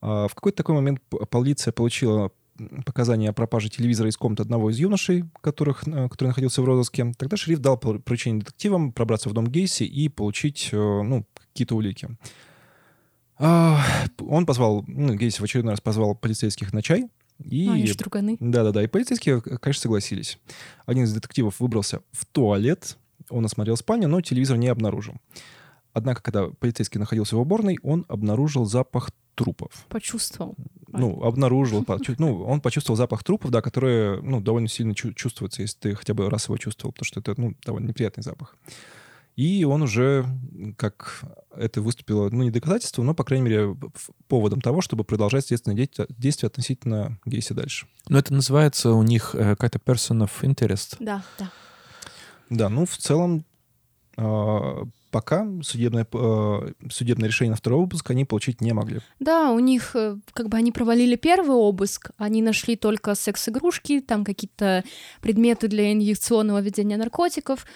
А, в какой-то такой момент полиция получила показания о пропаже телевизора из комнаты одного из юношей, которых, э, который находился в розыске. Тогда шериф дал поручение детективам пробраться в дом Гейси и получить э, ну, какие-то улики. А, он позвал, ну, Гейси в очередной раз позвал полицейских на чай. И... А, они штруганы. Да-да-да, и полицейские, конечно, согласились. Один из детективов выбрался в туалет, он осмотрел спальню, но телевизор не обнаружил. Однако, когда полицейский находился в уборной, он обнаружил запах трупов. Почувствовал. Ну, обнаружил, ну, он почувствовал запах трупов, да, которые, ну, довольно сильно чувствуются, если ты хотя бы раз его чувствовал, потому что это, ну, довольно неприятный запах. И он уже, как это выступило, ну, не доказательством, но, по крайней мере, поводом того, чтобы продолжать следственные действия относительно Гейси дальше. Но это называется у них э, какая-то person of interest. Да, да. Да, ну, в целом, а, пока судебное, э, судебное решение на второй обыск они получить не могли. Да, у них, э, как бы они провалили первый обыск, они нашли только секс-игрушки, там какие-то предметы для инъекционного введения наркотиков,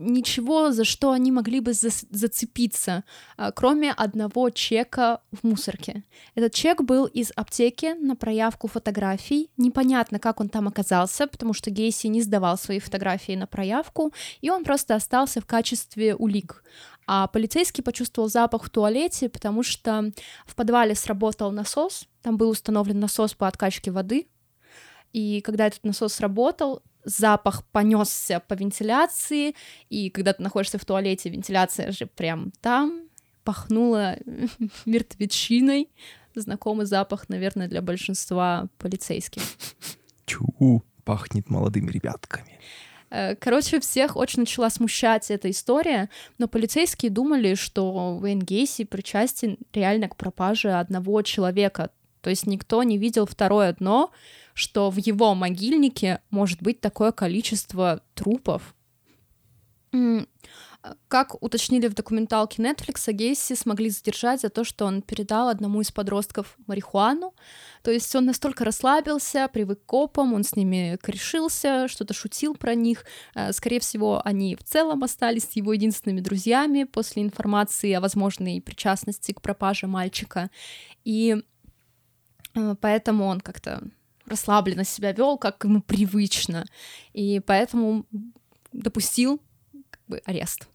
ничего, за что они могли бы за зацепиться, а, кроме одного чека в мусорке. Этот чек был из аптеки на проявку фотографий. Непонятно, как он там оказался, потому что Гейси не сдавал свои фотографии на проявку, и он просто остался в качестве улик. А полицейский почувствовал запах в туалете, потому что в подвале сработал насос, там был установлен насос по откачке воды, и когда этот насос сработал, запах понесся по вентиляции, и когда ты находишься в туалете, вентиляция же прям там, пахнула <laughs> мертвечиной. Знакомый запах, наверное, для большинства полицейских. Чу, пахнет молодыми ребятками. Э, короче, всех очень начала смущать эта история, но полицейские думали, что Уэйн Гейси причастен реально к пропаже одного человека. То есть никто не видел второе дно, что в его могильнике может быть такое количество трупов. Как уточнили в документалке Netflix, Гейси смогли задержать за то, что он передал одному из подростков марихуану. То есть он настолько расслабился, привык к копам, он с ними корешился, что-то шутил про них. Э, скорее всего, они в целом остались его единственными друзьями после информации о возможной причастности к пропаже мальчика. И э, поэтому он как-то расслабленно себя вел, как ему привычно. И поэтому допустил как бы, арест.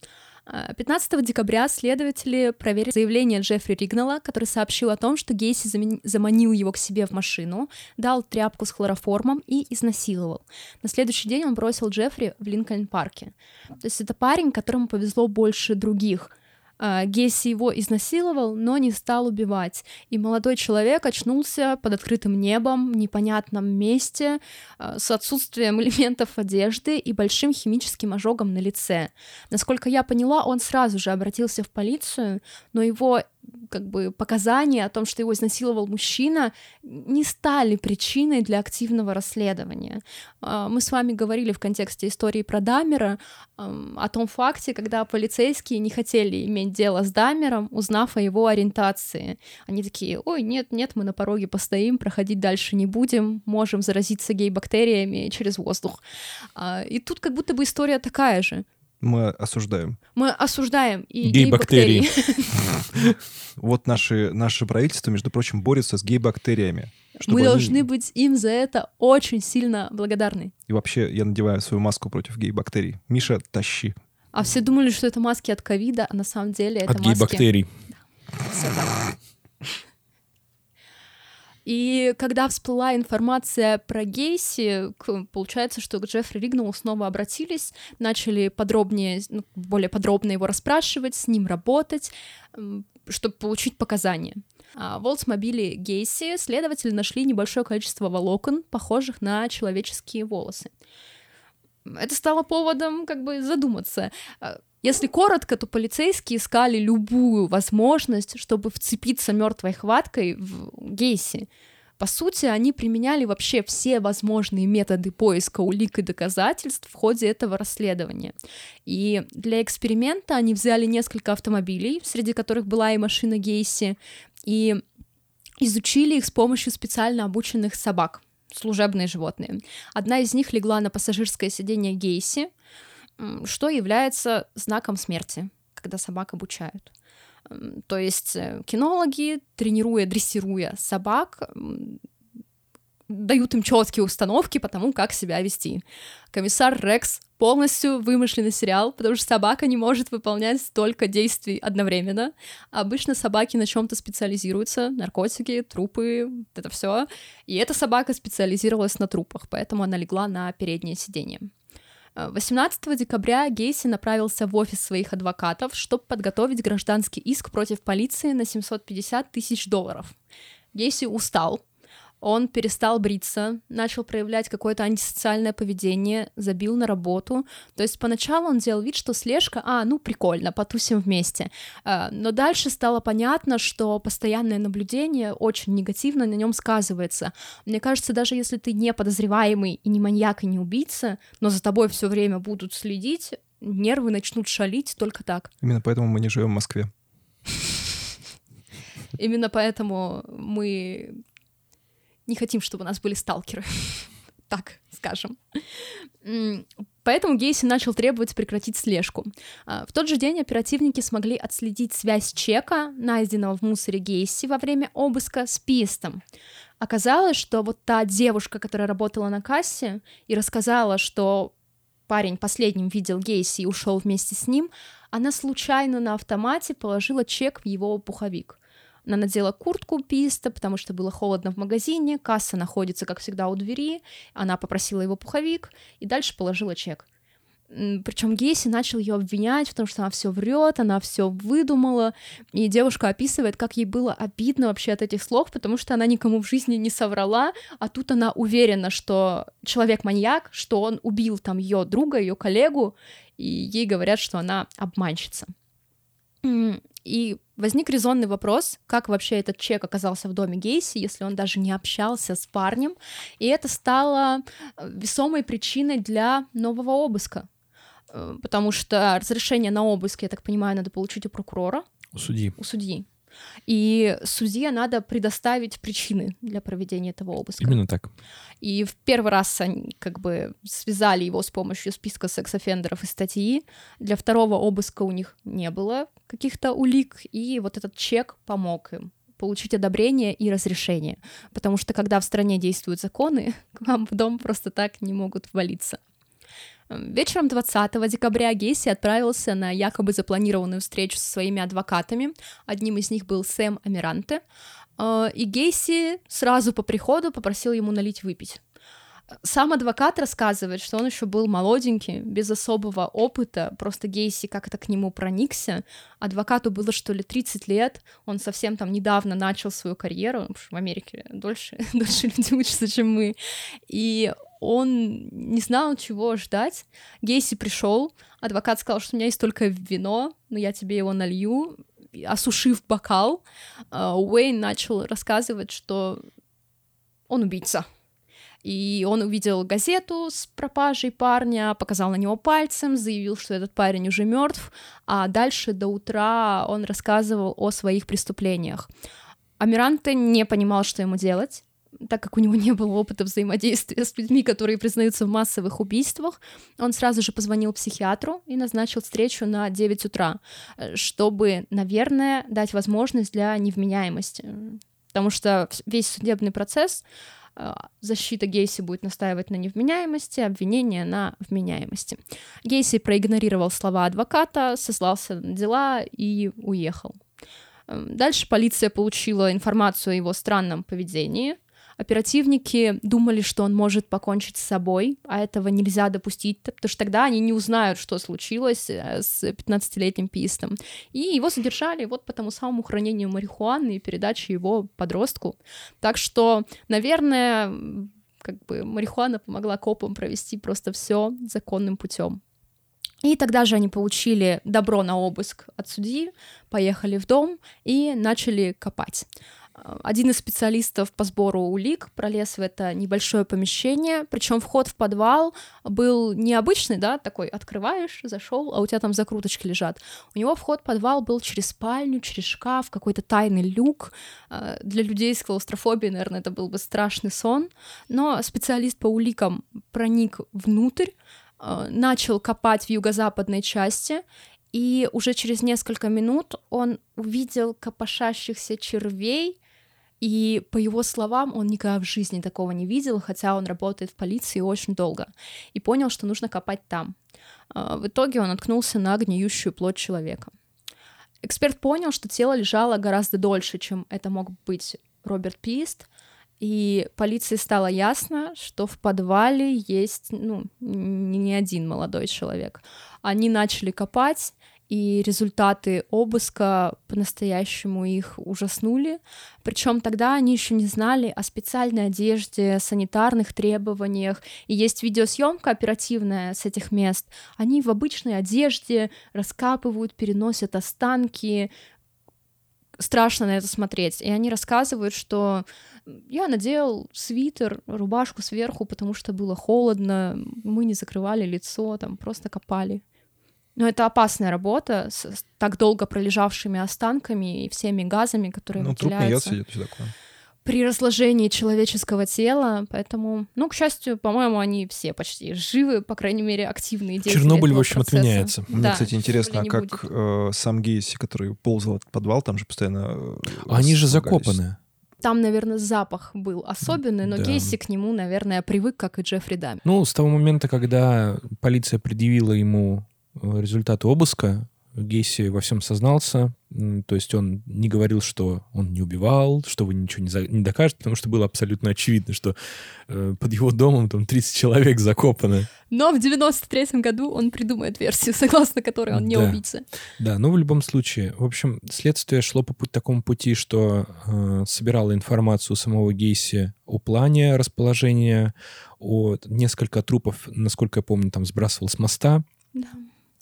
15 а, декабря следователи проверили заявление Джеффри Ригнала, который сообщил о том, что Гейси заманил его к себе в машину, дал тряпку с хлороформом и изнасиловал. На следующий день он бросил Джеффри в Линкольн-парке. То есть это парень, которому повезло больше других — Гесси его изнасиловал, но не стал убивать. И молодой человек очнулся под открытым небом, в непонятном месте, а, с отсутствием <laughs> элементов одежды и большим химическим ожогом на лице. Насколько я поняла, он сразу же обратился в полицию, но его как бы показания о том, что его изнасиловал мужчина, не стали причиной для активного расследования. А, мы с вами говорили в контексте истории про Дамера о том факте, когда полицейские не хотели иметь дело с Дамером, узнав о его ориентации. Они такие, ой, нет, нет, мы на пороге постоим, проходить дальше не будем, можем заразиться гей-бактериями через воздух. А, и тут как будто бы история такая же. Мы осуждаем. Мы осуждаем и гей-бактерии. <laughs> Вот наше, наше правительство, между прочим, борется с гей-бактериями. Мы должны быть им за это очень сильно благодарны. И вообще, я надеваю свою маску против гей-бактерий. Миша, тащи. А все думали, что это маски от ковида, а на самом деле это от маски... От гей-бактерий. Да. И когда всплыла информация про Гейси, получается, что к Джеффри Ригнеллу снова обратились, начали подробнее, ну, более подробно его расспрашивать, с ним работать, чтобы получить показания. А в Олдсмобиле Гейси следователи нашли небольшое количество волокон, похожих на человеческие волосы. Это стало поводом как бы задуматься, а если коротко, то полицейские искали любую возможность, чтобы вцепиться мертвой хваткой в Гейси. По сути, они применяли вообще все возможные методы поиска улик и доказательств в ходе этого расследования. И для эксперимента они взяли несколько автомобилей, среди которых была и машина Гейси, и изучили их с помощью специально обученных собак, служебные животные. Одна из них легла на пассажирское сиденье Гейси, что является знаком смерти, когда собак обучают. То есть э, кинологи, тренируя, дрессируя собак, дают им четкие установки по тому, как себя вести. Комиссар Рекс полностью вымышленный сериал, потому что собака не может выполнять столько действий одновременно. Обычно собаки на чем-то специализируются, наркотики, трупы, это все. И эта собака специализировалась на трупах, поэтому она легла на переднее сиденье. 18 декабря Гейси направился в офис своих адвокатов, чтобы подготовить гражданский иск против полиции на 750 тысяч долларов. Гейси устал, Он перестал бриться, начал проявлять какое-то антисоциальное поведение, забил на работу. То есть поначалу он делал вид, что слежка, а, ну прикольно, потусим вместе. А, но дальше стало понятно, что постоянное наблюдение очень негативно на нем сказывается. Мне кажется, даже если ты не подозреваемый и не маньяк, и не убийца, но за тобой все время будут следить, нервы начнут шалить только так. Именно поэтому мы не живем в Москве. <laughs> Именно поэтому мы не хотим, чтобы у нас были сталкеры. <laughs> так скажем. Поэтому Гейси начал требовать прекратить слежку. А, в тот же день оперативники смогли отследить связь чека, найденного в мусоре Гейси во время обыска, с пистом. Оказалось, что вот та девушка, которая работала на кассе и рассказала, что парень последним видел Гейси и ушел вместе с ним, она случайно на автомате положила чек в его пуховик. Она надела куртку писта, потому что было холодно в магазине, касса находится, как всегда, у двери, она попросила его пуховик и дальше положила чек. Причем Гейси начал ее обвинять в том, что она все врет, она все выдумала, и девушка описывает, как ей было обидно вообще от этих слов, потому что она никому в жизни не соврала, а тут она уверена, что человек маньяк, что он убил там ее друга, ее коллегу, и ей говорят, что она обманщица. И возник резонный вопрос, как вообще этот чек оказался в доме Гейси, если он даже не общался с парнем. И это стало э, весомой причиной для нового обыска. Э, потому что разрешение на обыск, я так понимаю, надо получить у прокурора. У судьи. У судьи. И судье надо предоставить причины для проведения этого обыска. Именно так. И в первый раз они как бы связали его с помощью списка секс-офендеров и статьи. Для второго обыска у них не было каких-то улик, и вот этот чек помог им получить одобрение и разрешение. Потому что когда в стране действуют законы, <laughs> к вам в дом просто так не могут ввалиться. Вечером 20 декабря Гейси отправился на якобы запланированную встречу со своими адвокатами. Одним из них был Сэм Амиранте. Э, и Гейси сразу по приходу попросил ему налить выпить. Сам адвокат рассказывает, что он еще был молоденький, без особого опыта, просто Гейси как-то к нему проникся. Адвокату было что ли 30 лет, он совсем там недавно начал свою карьеру, в Америке дольше, <laughs> дольше люди учатся, чем мы. И он не знал, чего ждать. Гейси пришел, адвокат сказал, что у меня есть только вино, но я тебе его налью, осушив бокал. А, Уэйн начал рассказывать, что он убийца. И он увидел газету с пропажей парня, показал на него пальцем, заявил, что этот парень уже мертв, а дальше до утра он рассказывал о своих преступлениях. Амиранте не понимал, что ему делать так как у него не было опыта взаимодействия с людьми, которые признаются в массовых убийствах, он сразу же позвонил психиатру и назначил встречу на 9 утра, чтобы, наверное, дать возможность для невменяемости. Потому что весь судебный процесс защита Гейси будет настаивать на невменяемости, обвинение на вменяемости. Гейси проигнорировал слова адвоката, сослался на дела и уехал. Эм, дальше полиция получила информацию о его странном поведении, Оперативники думали, что он может покончить с собой, а этого нельзя допустить, потому что тогда они не узнают, что случилось э, с 15-летним пистом. И его задержали вот по тому самому хранению марихуаны и передаче его подростку. Так что, наверное, как бы марихуана помогла копам провести просто все законным путем. И тогда же они получили добро на обыск от судьи, поехали в дом и начали копать. Один из специалистов по сбору улик пролез в это небольшое помещение, причем вход в подвал был необычный, да, такой открываешь, зашел, а у тебя там закруточки лежат. У него вход в подвал был через спальню, через шкаф, какой-то тайный люк. А, для людей с клаустрофобией, наверное, это был бы страшный сон. Но специалист по уликам проник внутрь, а, начал копать в юго-западной части и уже через несколько минут он увидел копошащихся червей, и по его словам, он никогда в жизни такого не видел, хотя он работает в полиции очень долго, и понял, что нужно копать там. А, в итоге он наткнулся на гниющую плоть человека. Эксперт понял, что тело лежало гораздо дольше, чем это мог быть Роберт Пист, и полиции стало ясно, что в подвале есть ну, не один молодой человек. Они начали копать, и результаты обыска по-настоящему их ужаснули. Причем тогда они еще не знали о специальной одежде, санитарных требованиях, и есть видеосъемка оперативная с этих мест. Они в обычной одежде раскапывают, переносят останки, страшно на это смотреть. И они рассказывают, что я надел свитер, рубашку сверху, потому что было холодно, мы не закрывали лицо, там просто копали. Но это опасная работа с, с так долго пролежавшими останками и всеми газами, которые ну, выделяются. Труп не такое. При разложении человеческого тела, поэтому, ну, к счастью, по-моему, они все почти живы, по крайней мере, активные деятели Чернобыль, этого в общем, процесса. отменяется. Мне, Да, кстати, интересно, а как будет. э, сам Гейси, который ползал в этот подвал, там же постоянно... э, Они же закопаны. Там, наверное, запах был особенный, но Да. Гейси к нему, наверное, привык, как и Джеффри Дамер. Ну, с того момента, когда полиция предъявила ему результаты обыска, Гейси во всем сознался. То есть он не говорил, что он не убивал, что вы ничего не, за- не докажете, потому что было абсолютно очевидно, что э, под его домом там 30 человек закопано. Но в 93-м году он придумает версию, <laughs> согласно которой он не Да. убийца. Да, ну в любом случае. В общем, следствие шло по путь, такому пути, что э, собирало информацию у самого Гейси о плане расположения, о несколько трупов, насколько я помню, там сбрасывал с моста. Да.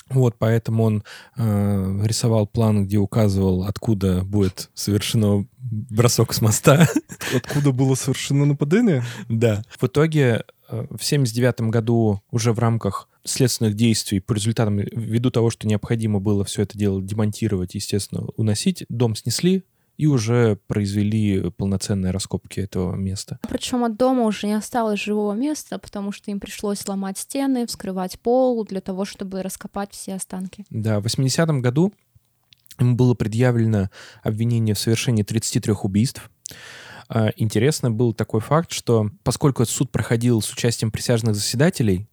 Вот, поэтому он э, рисовал план, где указывал, откуда будет совершено бросок с моста. <laughs> Откуда было совершено нападение? Да. В итоге э, в 79 году уже в рамках следственных действий по результатам, ввиду того, что необходимо было все это дело демонтировать, естественно, уносить, дом снесли и уже произвели полноценные раскопки этого места. Причем от дома уже не осталось живого места, потому что им пришлось ломать стены, вскрывать пол для того, чтобы раскопать все останки. Да, в 80-м году ему было предъявлено обвинение в совершении 33 убийств. А, Интересно был такой факт, что поскольку суд проходил с участием присяжных заседателей,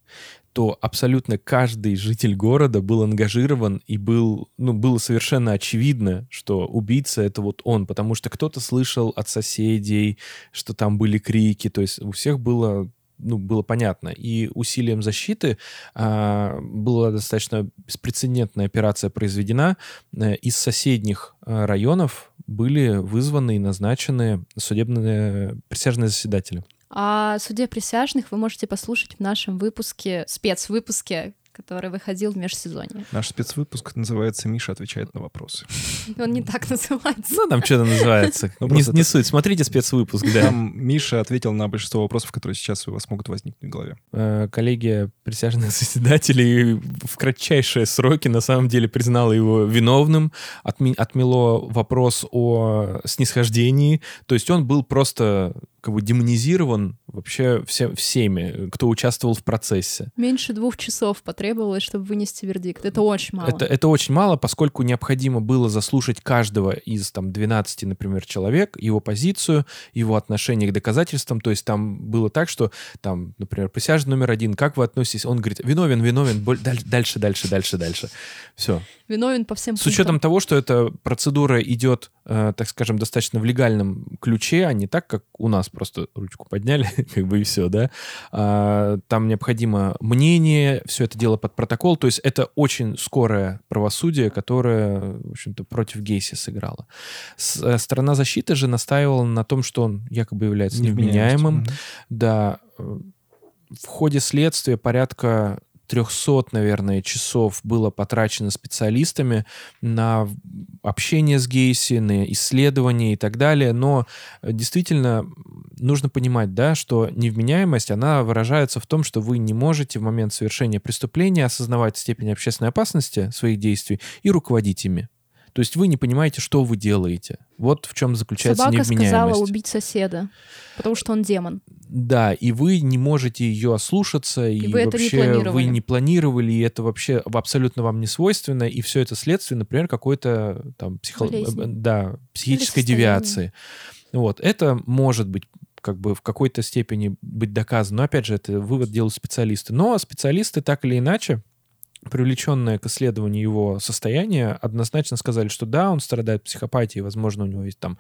то абсолютно каждый житель города был ангажирован и был, ну, было совершенно очевидно, что убийца это вот он, потому что кто-то слышал от соседей, что там были крики, то есть у всех было ну, было понятно. И усилием защиты а, была достаточно беспрецедентная операция произведена. Э, Из соседних а, районов были вызваны и назначены судебные присяжные заседатели. А о суде присяжных вы можете послушать в нашем выпуске, спецвыпуске, который выходил в межсезонье. Наш спецвыпуск называется «Миша отвечает на вопросы». <laughs> Он не так называется. Ну, там что-то называется. Ну, Не суть. Смотрите спецвыпуск, да. Там Миша ответил на большинство вопросов, которые сейчас у вас могут возникнуть в голове. Э, коллегия присяжных <laughs> заседателей в кратчайшие сроки на самом деле признала его виновным, отмело вопрос о снисхождении, то есть он был просто как бы демонизирован вообще все, всеми, кто участвовал в процессе. Меньше двух часов потребовалось, чтобы вынести вердикт. Это очень мало. Это, это очень мало, поскольку необходимо было заслушать каждого из там 12, например, человек, его позицию, его отношение к доказательствам. То есть там было так, что там, например, присяжный номер один, как вы относитесь? Он говорит, виновен, виновен, боль- даль- дальше, дальше, дальше, дальше. Все. Виновен по всем С учетом того, что эта процедура идет, э, так скажем, достаточно в легальном ключе, а не так, как у нас просто ручку подняли, <laughs> как бы и все, да. А, там необходимо мнение, все это дело под протокол. То есть это очень скорое правосудие, которое, в общем-то, против Гейси сыграло. С- э, сторона защиты же настаивала на том, что он якобы является невменяемым. Да, э, в ходе следствия порядка 300, наверное, часов было потрачено специалистами на общение с Гейси, на исследования и так далее, но э, действительно нужно понимать, да, что невменяемость, она выражается в том, что вы не можете в момент совершения преступления осознавать степень общественной опасности своих действий и руководить ими. То есть вы не понимаете, что вы делаете. Вот в чем заключается Собака сказала невменяемость. убить соседа, потому что он демон. Да, и вы не можете ее ослушаться, и, И вы не вообще планировали. вы не планировали, и это вообще абсолютно вам не свойственно, и все это следствие, например, какой-то там психо... Болезни. э, да, психической девиации. Вот, это может быть как бы в какой-то степени быть доказано, но опять же, это вывод делают специалисты. Но специалисты так или иначе привлеченные к исследованию его состояния, однозначно сказали, что да, он страдает психопатией, возможно, у него есть там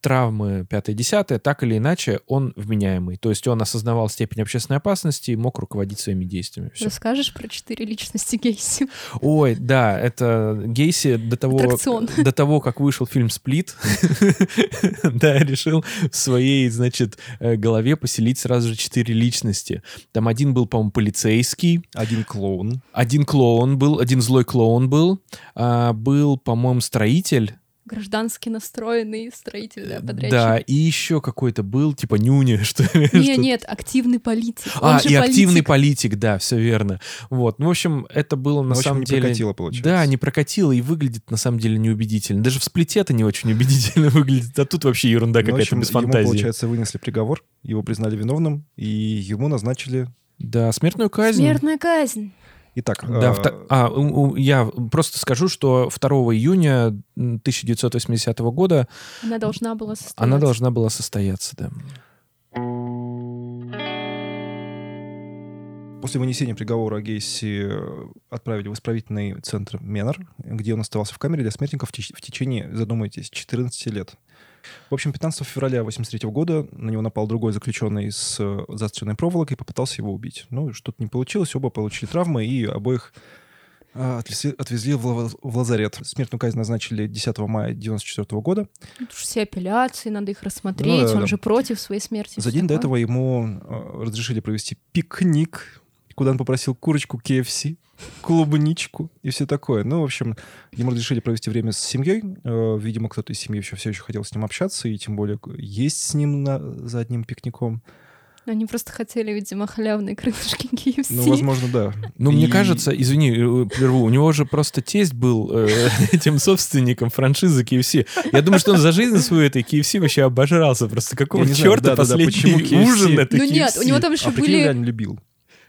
травмы 5-10, так или иначе он вменяемый. То есть он осознавал степень общественной опасности и мог руководить своими действиями. Всё. Расскажешь про четыре личности Гейси? Ой, да, это Гейси до того, Аттракцион. до того, как вышел фильм «Сплит», <laughs> да, решил в своей, значит, э, голове поселить сразу же четыре личности. Там один был, по-моему, полицейский, Один клоун. один клоун был, один злой клоун был, а, был, по-моему, строитель, Граждански настроенный строитель, да, подрядчик. да, и еще какой-то был, типа нюни, <laughs> что Не, что- нет, активный политик. Он А, же и активный политик. политик, да, все верно. Вот, ну, в общем, это было на в общем, самом не деле... прокатило, получается. Да, не прокатило и выглядит на самом деле неубедительно. Даже в сплите это не очень <laughs> убедительно выглядит, а тут вообще ерунда Ну, в какая-то общем, без ему, фантазии. получается, вынесли приговор, его признали виновным, и ему назначили... Да, смертную казнь. Смертная казнь. Итак, Да, э, вто- а, у- у- я просто скажу, что 2 июня м, 1980 года Она должна была состояться. она должна была состояться, да. После вынесения приговора Гейси э, отправили в исправительный центр Менор, где он оставался в камере для смертников в, теч- в течение, задумайтесь, 14 лет. В общем, 15 февраля 1983 года на него напал другой заключенный с э, заостренной проволокой и попытался его убить. Ну, что-то не получилось, оба получили травмы, и обоих а, отвезли, отвезли в, в лазарет. Смертную казнь назначили 10 мая 1994 года. Тут же все апелляции, надо их рассмотреть. Ну да, Он да. же против своей смерти. За день до такое. этого ему э, разрешили провести пикник, куда он попросил курочку KFC, клубничку и все такое. Ну, в общем, ему разрешили провести время с семьей. Э, видимо, кто-то из семьи еще все еще хотел с ним общаться, и тем более есть с ним на, за одним пикником. Они просто хотели, видимо, халявные крылышки KFC. Ну, возможно, да. Ну, мне И- кажется, извини, э, прерву, у него же просто тесть был э, <laughs> этим собственником франшизы KFC. Я думаю, что он за жизнь свою этой KFC вообще обожрался. Просто какого знаю, черта да-да-да, почему последний KFC? ужин это Ну нет, KFC? у него там еще А были... любил.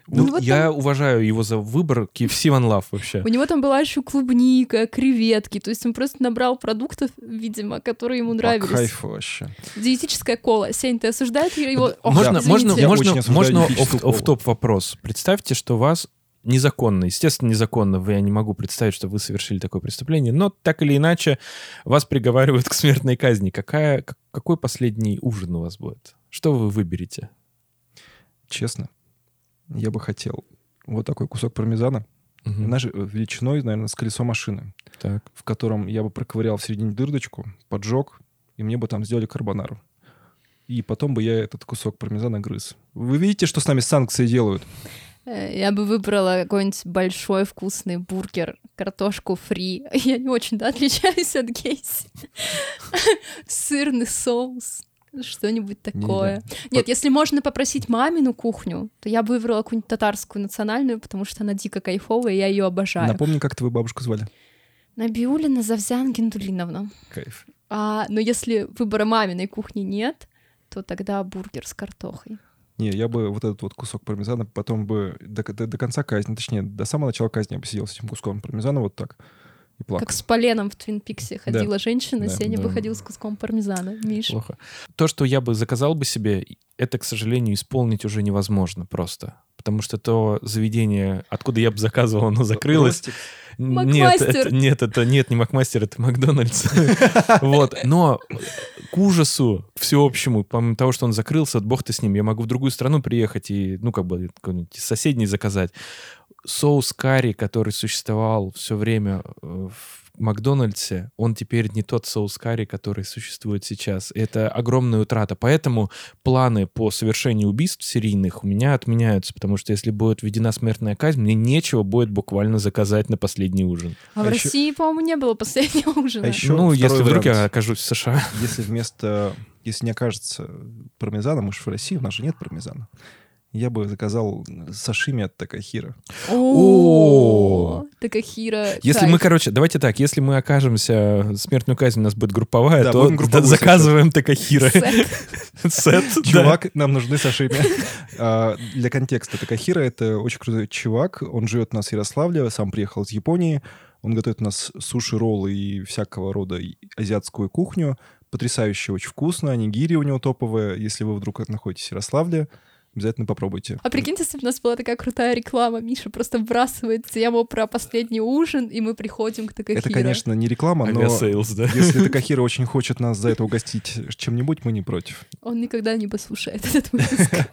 Ну, Ну, вот я уважаю его за выбор KFC One Love вообще. У него там была еще клубника, креветки. То есть он просто набрал продуктов, видимо, которые ему По нравились. кайфу вообще. Диетическая кола. Сень, ты осуждаешь его? Ох, Можно, извините. можно, Я можно, можно диетическую оф- колу. офф-топ вопрос. Представьте, что вас незаконно, естественно, незаконно, я не могу представить, что вы совершили такое преступление, но так или иначе вас приговаривают к смертной казни. Какая, как- какой последний ужин у вас будет? Что вы выберете? Честно, я бы хотел вот такой кусок пармезана, Мгм. наш- э, величиной, наверное, с колесо машины. Так. в котором я бы проковырял в середине дырочку, поджег, и мне бы там сделали карбонару. И потом бы я этот кусок пармезана грыз. Вы видите, что с нами санкции делают? Э, Я бы выбрала какой-нибудь большой вкусный бургер, картошку фри. <laughs> Я не очень, да, отличаюсь от Гейси. <laughs> Сырный соус, что-нибудь такое. Нет, если можно попросить мамину кухню, то я бы выбрала какую-нибудь татарскую национальную, потому что она дико кайфовая, и я ее обожаю. Напомни, как твою бабушку звали. Набиулина Завзян Гендулиновна. Кайф. А, но если выбора маминой кухни нет, то тогда бургер с картохой. Не, я бы вот этот вот кусок пармезана потом бы до, до- до конца казни, точнее, до самого начала казни я бы сидел с этим куском пармезана вот так и плакал. Как с Поленом в Твин Пиксе ходила женщина, Да, Сеня да. бы ходил с куском пармезана. Миш. Плохо. То, что я бы заказал бы себе, это, к сожалению, исполнить уже невозможно просто. Потому что то заведение, откуда я бы заказывал, оно закрылось. Нет, это, нет, это нет, не Макмастер, это Макдональдс. <laughs> Вот, но к ужасу всеобщему, помимо того, что он закрылся, бог ты с ним, я могу в другую страну приехать и, ну, как бы, из соседней заказать. Соус карри, который существовал все время э, в Макдональдсе, он теперь не тот соус карри, который существует сейчас. Это огромная утрата. Поэтому планы по совершению убийств серийных у меня отменяются, потому что если будет введена смертная казнь, мне нечего будет буквально заказать на последний ужин. А, в А ещё- России, по-моему, не было последнего <laughs> ужина. А ещё ну, если вдруг я вариант. окажусь в США. Если вместо, если не окажется пармезана, мы же в России, у нас же нет пармезана, я бы заказал сашими от Такахира. О, Такахира. Если мы, короче, давайте так, если мы окажемся, смертную казнь у нас будет групповая, то заказываем Такахира. Сет. <laughs> Чувак, нам нужны сашими. <laughs> А, Для контекста, Такахиро — это очень крутой чувак. Он живет у нас в Ярославле, сам приехал из Японии. Он готовит у нас суши-роллы и всякого рода азиатскую кухню. Потрясающе, очень вкусно. Нигири у него топовые. Если вы вдруг находитесь в Ярославле, обязательно попробуйте. А прикиньте, если бы у нас была такая крутая реклама, Миша просто вбрасывает тему про последний ужин, и мы приходим к Такахиро. Это, конечно, не реклама, но Aviasales, да? если Такахиро очень хочет нас за это угостить чем-нибудь, мы не против. Он никогда не послушает <laughs> этот выпуск. <laughs>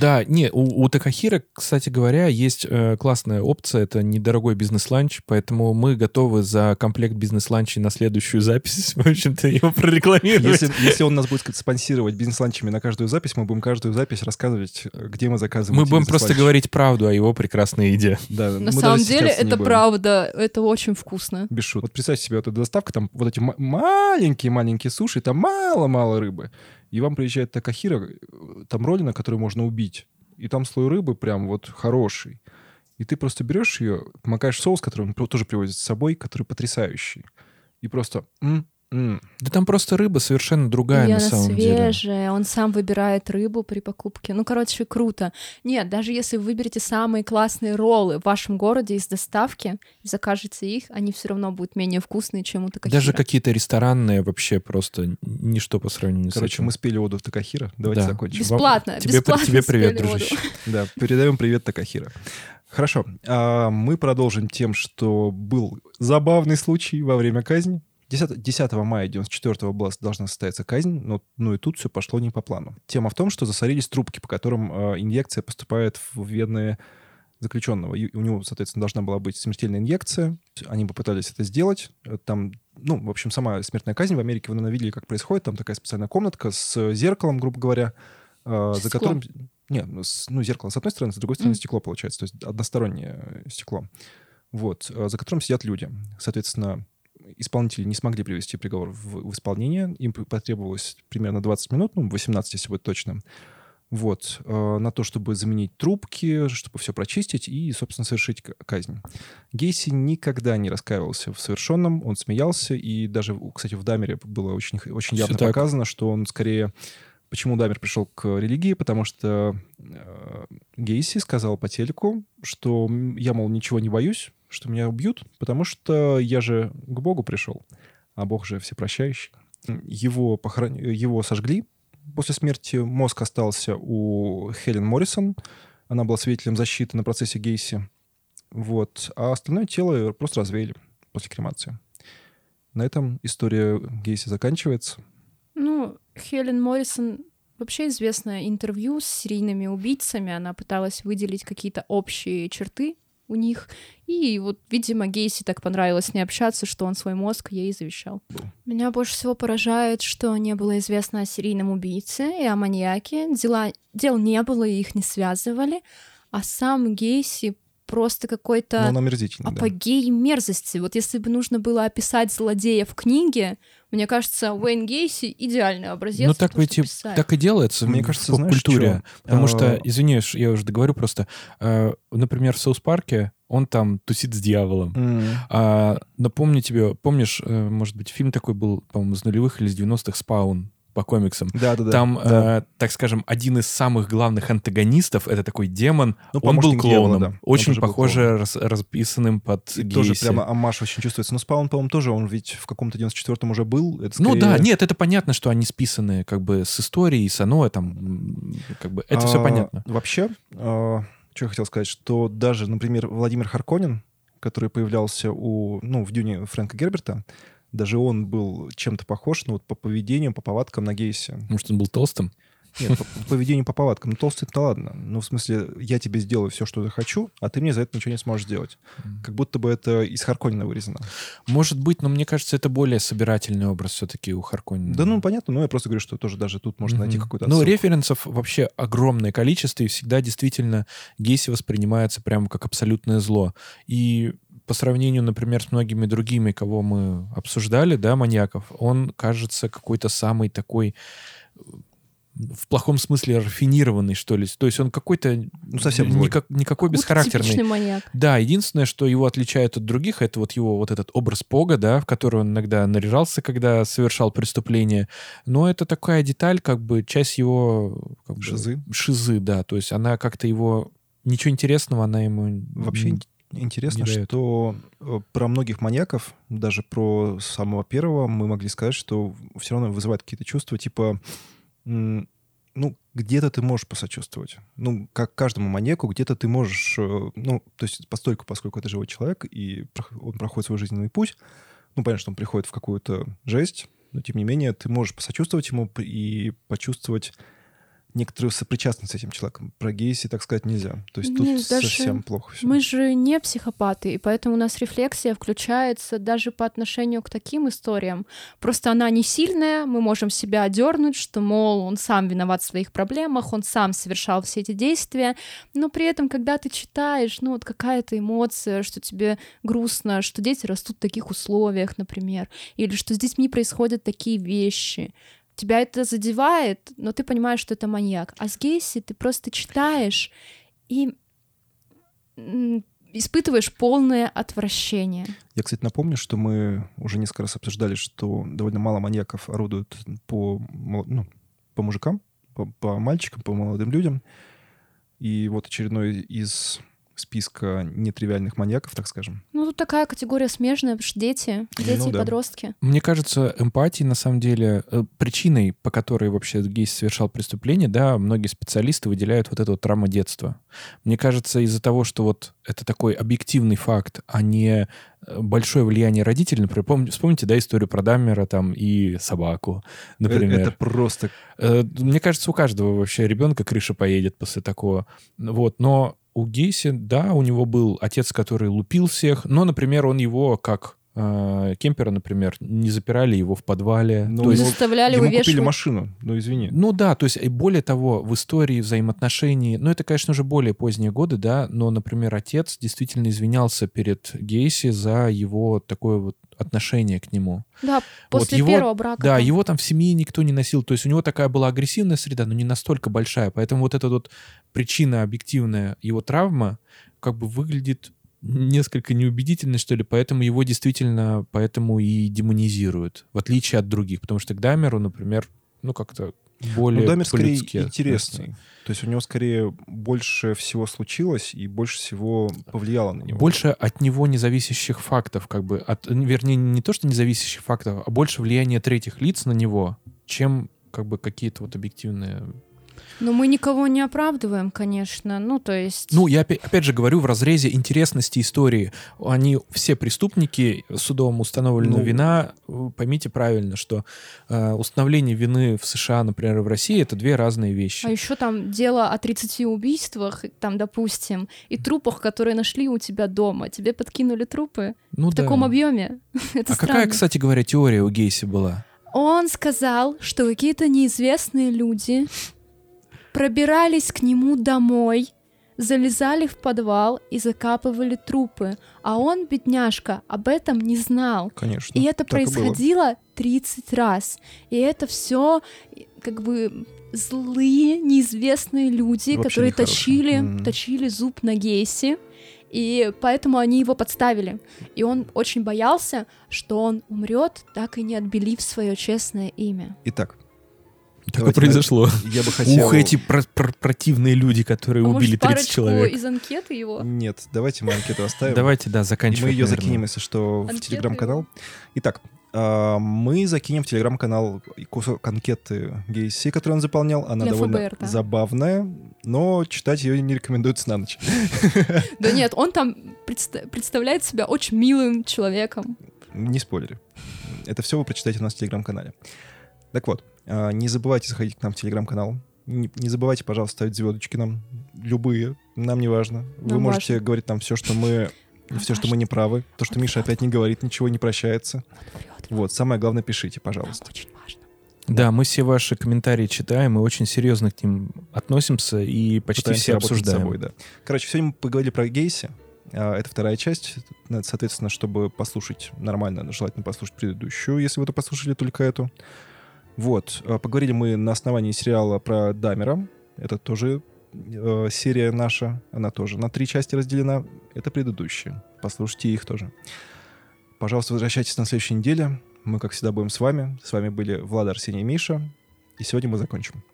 Да, не, у, Такахира, кстати говоря, есть э, классная опция, это недорогой бизнес-ланч, поэтому мы готовы за комплект бизнес-ланчей на следующую запись, <laughs> в общем-то, его прорекламировать. Если, если он нас будет спонсировать бизнес-ланчами на каждую запись, мы будем каждую запись рассказывать, где мы заказываем Мы будем просто говорить правду о его прекрасной еде. Да, На самом деле, это правда, это очень вкусно. Без шуток. Вот представьте себе, вот эта доставка, там вот эти ма- маленькие-маленькие суши, там мало-мало рыбы. И вам приезжает Такахира, э, там родина, которую можно убить. И там слой рыбы прям вот хороший. И ты просто берешь ее, макаешь соус, который он тоже привозит с собой, который потрясающий. И просто... м, м. Да там просто рыба совершенно другая И на она самом деле. свежая, он сам выбирает рыбу при покупке. Ну, короче, круто. Нет, даже если вы выберете самые классные роллы в вашем городе из доставки и закажете их, они все равно будут менее вкусные, чем у Такахира. Даже какие-то ресторанные вообще просто ничто по сравнению с Короче, мы спели оду в Такахира. Давайте Да. закончим. Бесплатно, Тебе, бесплатно тебе привет, дружище. <laughs> Да, передаем привет Такахира. Хорошо, а мы продолжим тем, что был забавный случай во время казни. 10, 10 мая 94 была, должна состояться казнь, но ну и тут все пошло не по плану. Тема в том, что засорились трубки, по которым э, инъекция поступает в вены заключенного. И у него, соответственно, должна была быть смертельная инъекция. Они попытались это сделать. Э, Там, ну, в общем, сама смертная казнь в Америке, вы, наверное, видели, как происходит. Там такая специальная комнатка с зеркалом, грубо говоря, э, за которым... Нет, ну, ну, зеркало с одной стороны, с другой стороны Мгм. стекло получается, то есть одностороннее э, стекло. Вот, э, за которым сидят люди. Соответственно, исполнители не смогли привести приговор в, в исполнение. Им потребовалось примерно 20 минут, ну, 18, если быть точным. Вот, э, на то, чтобы заменить трубки, чтобы все прочистить и, собственно, совершить казнь. Гейси никогда не раскаивался в совершенном, он смеялся, и даже, кстати, в Дамере было очень, очень явно показано, что он скорее... Почему Дамер пришел к религии? Потому что э, Гейси сказал по телеку, что я, мол, ничего не боюсь, что меня убьют, потому что я же к Богу пришел, а Бог же всепрощающий. Его, похорон... его сожгли после смерти, мозг остался у Хелен Моррисон, она была свидетелем защиты на процессе Гейси, вот, а остальное тело просто развеяли после кремации. На этом история Гейси заканчивается. Ну, Хелен Моррисон вообще известное интервью с серийными убийцами. Она пыталась выделить какие-то общие черты у них. И вот, видимо, Гейси так понравилось с ней общаться, что он свой мозг ей завещал. Меня больше всего поражает, что не было известно о серийном убийце и о маньяке. Дела... Дел не было, и их не связывали. А сам Гейси просто какой-то омерзительный, да. апогей мерзости. Вот если бы нужно было описать злодея в книге, мне кажется, Уэйн Гейси идеальный образец. Ну, так того, ведь и так и делается Мне в кажется, знаешь, поп-культуре. чё? Потому что, А, извиняюсь, я уже договорю просто. э, Например, в Соус Парке он там тусит с дьяволом. М. А, напомню тебе, помнишь, э, может быть, фильм такой был, по-моему, из нулевых или из 90-х «Спаун» по комиксам. Да-да-да. Там, да. э, так скажем, один из самых главных антагонистов, это такой демон, Ну, он был помощник дьявола, клоуном. да. Он Очень был похоже клоуном. рас- расписанным под И тоже прямо амаш очень чувствуется. Но Спаун, по-моему, тоже, он ведь в каком-то 94-м уже был. Это Ну скорее- да, нет, это понятно, что они списаны как бы с историей, с оно, там, как бы, это все А, понятно. Вообще, а, что я хотел сказать, что даже, например, Владимир Харконин, который появлялся у, ну, в «Дюне» Фрэнка Герберта, даже он был чем-то похож, ну, вот по поведению, по повадкам на Гейсе. Может, он был толстым? Нет, по, по поведению, по повадкам. Ну, толстый-то ладно. Ну, в смысле, я тебе сделаю все, что я хочу, а ты мне за это ничего не сможешь сделать. Как будто бы это из Харконина вырезано. Может быть, но мне кажется, это более собирательный образ все-таки у Харконина. Да, ну, понятно, но я просто говорю, что тоже даже тут можно найти Мгм. какую-то Ну, референсов вообще огромное количество, и всегда действительно Гейси воспринимается прямо как абсолютное зло. И по сравнению, например, с многими другими, кого мы обсуждали, да, маньяков, он кажется какой-то самый такой в плохом смысле рафинированный, что ли. То есть он какой-то Ну, совсем никак- никакой бесхарактерный. типичный маньяк. Да, единственное, что его отличает от других, это вот его вот этот образ Пога, да, в который он иногда наряжался, когда совершал преступление. Но это такая деталь, как бы часть его... Как бы, Шизы. шизы, да. То есть она как-то его... Ничего интересного она ему... Вообще интересно, что э, про многих маньяков, даже про самого первого, мы могли сказать, что все равно вызывает какие-то чувства, типа, ну, где-то ты можешь посочувствовать. Ну, как каждому маньяку, где-то ты можешь, э, ну, то есть постольку, поскольку это живой человек, и он проходит свой жизненный путь, ну, понятно, что он приходит в какую-то жесть, но, тем не менее, ты можешь посочувствовать ему и почувствовать некоторую сопричастность с этим человеком. Про Гейси, так сказать, нельзя. То есть Нет, тут даже совсем плохо все. Мы же не психопаты, и поэтому у нас рефлексия включается даже по отношению к таким историям. Просто она не сильная, мы можем себя одернуть, что, мол, он сам виноват в своих проблемах, он сам совершал все эти действия, но при этом, когда ты читаешь, ну, вот какая-то эмоция, что тебе грустно, что дети растут в таких условиях, например, или что с детьми происходят такие вещи, тебя это задевает, но ты понимаешь, что это маньяк. А с Гейси ты просто читаешь и испытываешь полное отвращение. Я, кстати, напомню, что мы уже несколько раз обсуждали, что довольно мало маньяков орудуют по, ну, по мужикам, по, по мальчикам, по молодым людям. И вот очередной из списка нетривиальных маньяков, так скажем. Ну, тут такая категория смежная, потому что дети, дети ну, и да. подростки. Мне кажется, эмпатии, на самом деле, э, причиной, по которой вообще Гейс совершал преступление, да, многие специалисты выделяют вот эту вот травму детства. Мне кажется, из-за того, что вот это такой объективный факт, а не э, большое влияние родителей. Например, помните, вспомните, да, историю про Даммера там и собаку, например. Это просто... Мне кажется, у каждого вообще ребенка крыша поедет после такого. Вот, но у Гейси, да, у него был отец, который лупил всех, но, например, он его как э, Кемпера, например, не запирали его в подвале. Ну, то есть заставляли ему вывешивать. купили машину, ну извини. Ну да, то есть и более того, в истории взаимоотношений, ну это, конечно, уже более поздние годы, да, но, например, отец действительно извинялся перед Гейси за его такое вот отношение к нему. Да, после вот его, первого брака. Да, его там в семье никто не носил. То есть у него такая была агрессивная среда, но не настолько большая. Поэтому вот эта вот причина объективная его травма как бы выглядит несколько неубедительно, что ли, поэтому его действительно поэтому и демонизируют, в отличие от других. Потому что к Дамеру, например, ну как-то более ну, Дамер скорее интересный. То есть у него скорее больше всего случилось и больше всего повлияло на него. Больше от него независящих фактов, как бы, от, вернее, не то, что независящих фактов, а больше влияния третьих лиц на него, чем как бы какие-то вот объективные но мы никого не оправдываем, конечно. Ну, то есть... Ну, я опять, опять же говорю в разрезе интересности истории. Они все преступники, судом установлена ну... вина. Поймите правильно, что э, установление вины в США, например, в России, это две разные вещи. А еще там дело о 30 убийствах, там, допустим, и трупах, которые нашли у тебя дома. Тебе подкинули трупы ну, в да. таком объеме. <laughs> это а странно. какая, кстати говоря, теория у Гейси была? Он сказал, что какие-то неизвестные люди пробирались к нему домой, залезали в подвал и закапывали трупы, а он, бедняжка, об этом не знал. Конечно. И это происходило и 30 раз. И это все как бы злые, неизвестные люди, Вообще которые точили, mm-hmm. точили зуб на Гейси. И поэтому они его подставили. И он очень боялся, что он умрет, так и не отбелив свое честное имя. Итак, так и произошло. Я бы хотел... Ух, эти про про противные люди, которые а убили 30 человек. из анкеты его? Нет, давайте мы анкету оставим. Давайте, да, заканчиваем. Мы ее закинем, если что, в телеграм-канал. Итак, а, мы закинем в телеграм-канал кусок анкеты Гейси, который он заполнял. Она Для довольно ФБР, да? забавная, но читать ее не рекомендуется на ночь. <laughs> Да нет, он там представляет себя очень милым человеком. Не спойлери. Это все вы прочитаете у нас в телеграм-канале. Так вот, не забывайте заходить к нам в телеграм-канал. Не, не забывайте, пожалуйста, ставить звездочки нам. Любые. Нам не важно. Вы нам можете важно. говорить там все, что мы... Нам все, важно. что мы не правы. То, что Он Миша врет. опять не говорит, ничего не прощается. Вот, самое главное, пишите, пожалуйста. Нам очень важно. Да, мы все ваши комментарии читаем и очень серьезно к ним относимся и почти Пытаемся все обсуждаем. Собой, да. Короче, сегодня мы поговорили про Гейси. А, это вторая часть. Соответственно, чтобы послушать нормально, желательно послушать предыдущую, если вы это послушали только эту. Вот. Э, поговорили мы на основании сериала про Дамера. Это тоже э, серия наша. Она тоже на три части разделена. Это предыдущие. Послушайте их тоже. Пожалуйста, возвращайтесь на следующей неделе. Мы, как всегда, будем с вами. С вами были Влад, Арсений и Миша. И сегодня мы закончим.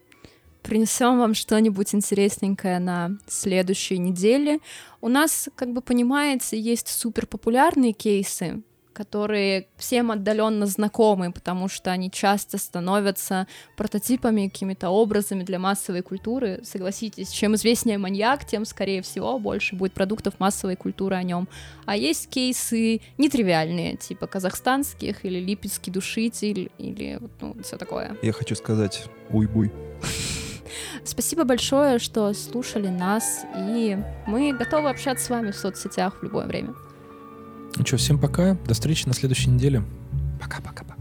Принесем вам что-нибудь интересненькое на следующей неделе. У нас, как бы понимаете, есть супер популярные кейсы, которые всем отдаленно знакомы, потому что они часто становятся прототипами, какими-то образами для массовой культуры. Согласитесь, чем известнее маньяк, тем, скорее всего, больше будет продуктов массовой культуры о нем. А есть кейсы нетривиальные, типа казахстанских или липецкий душитель или ну, все такое. Я хочу сказать уй-буй. Спасибо большое, что слушали нас, и мы готовы общаться с вами в соцсетях в любое время. Ну что, всем пока. До встречи на следующей неделе. Пока-пока-пока.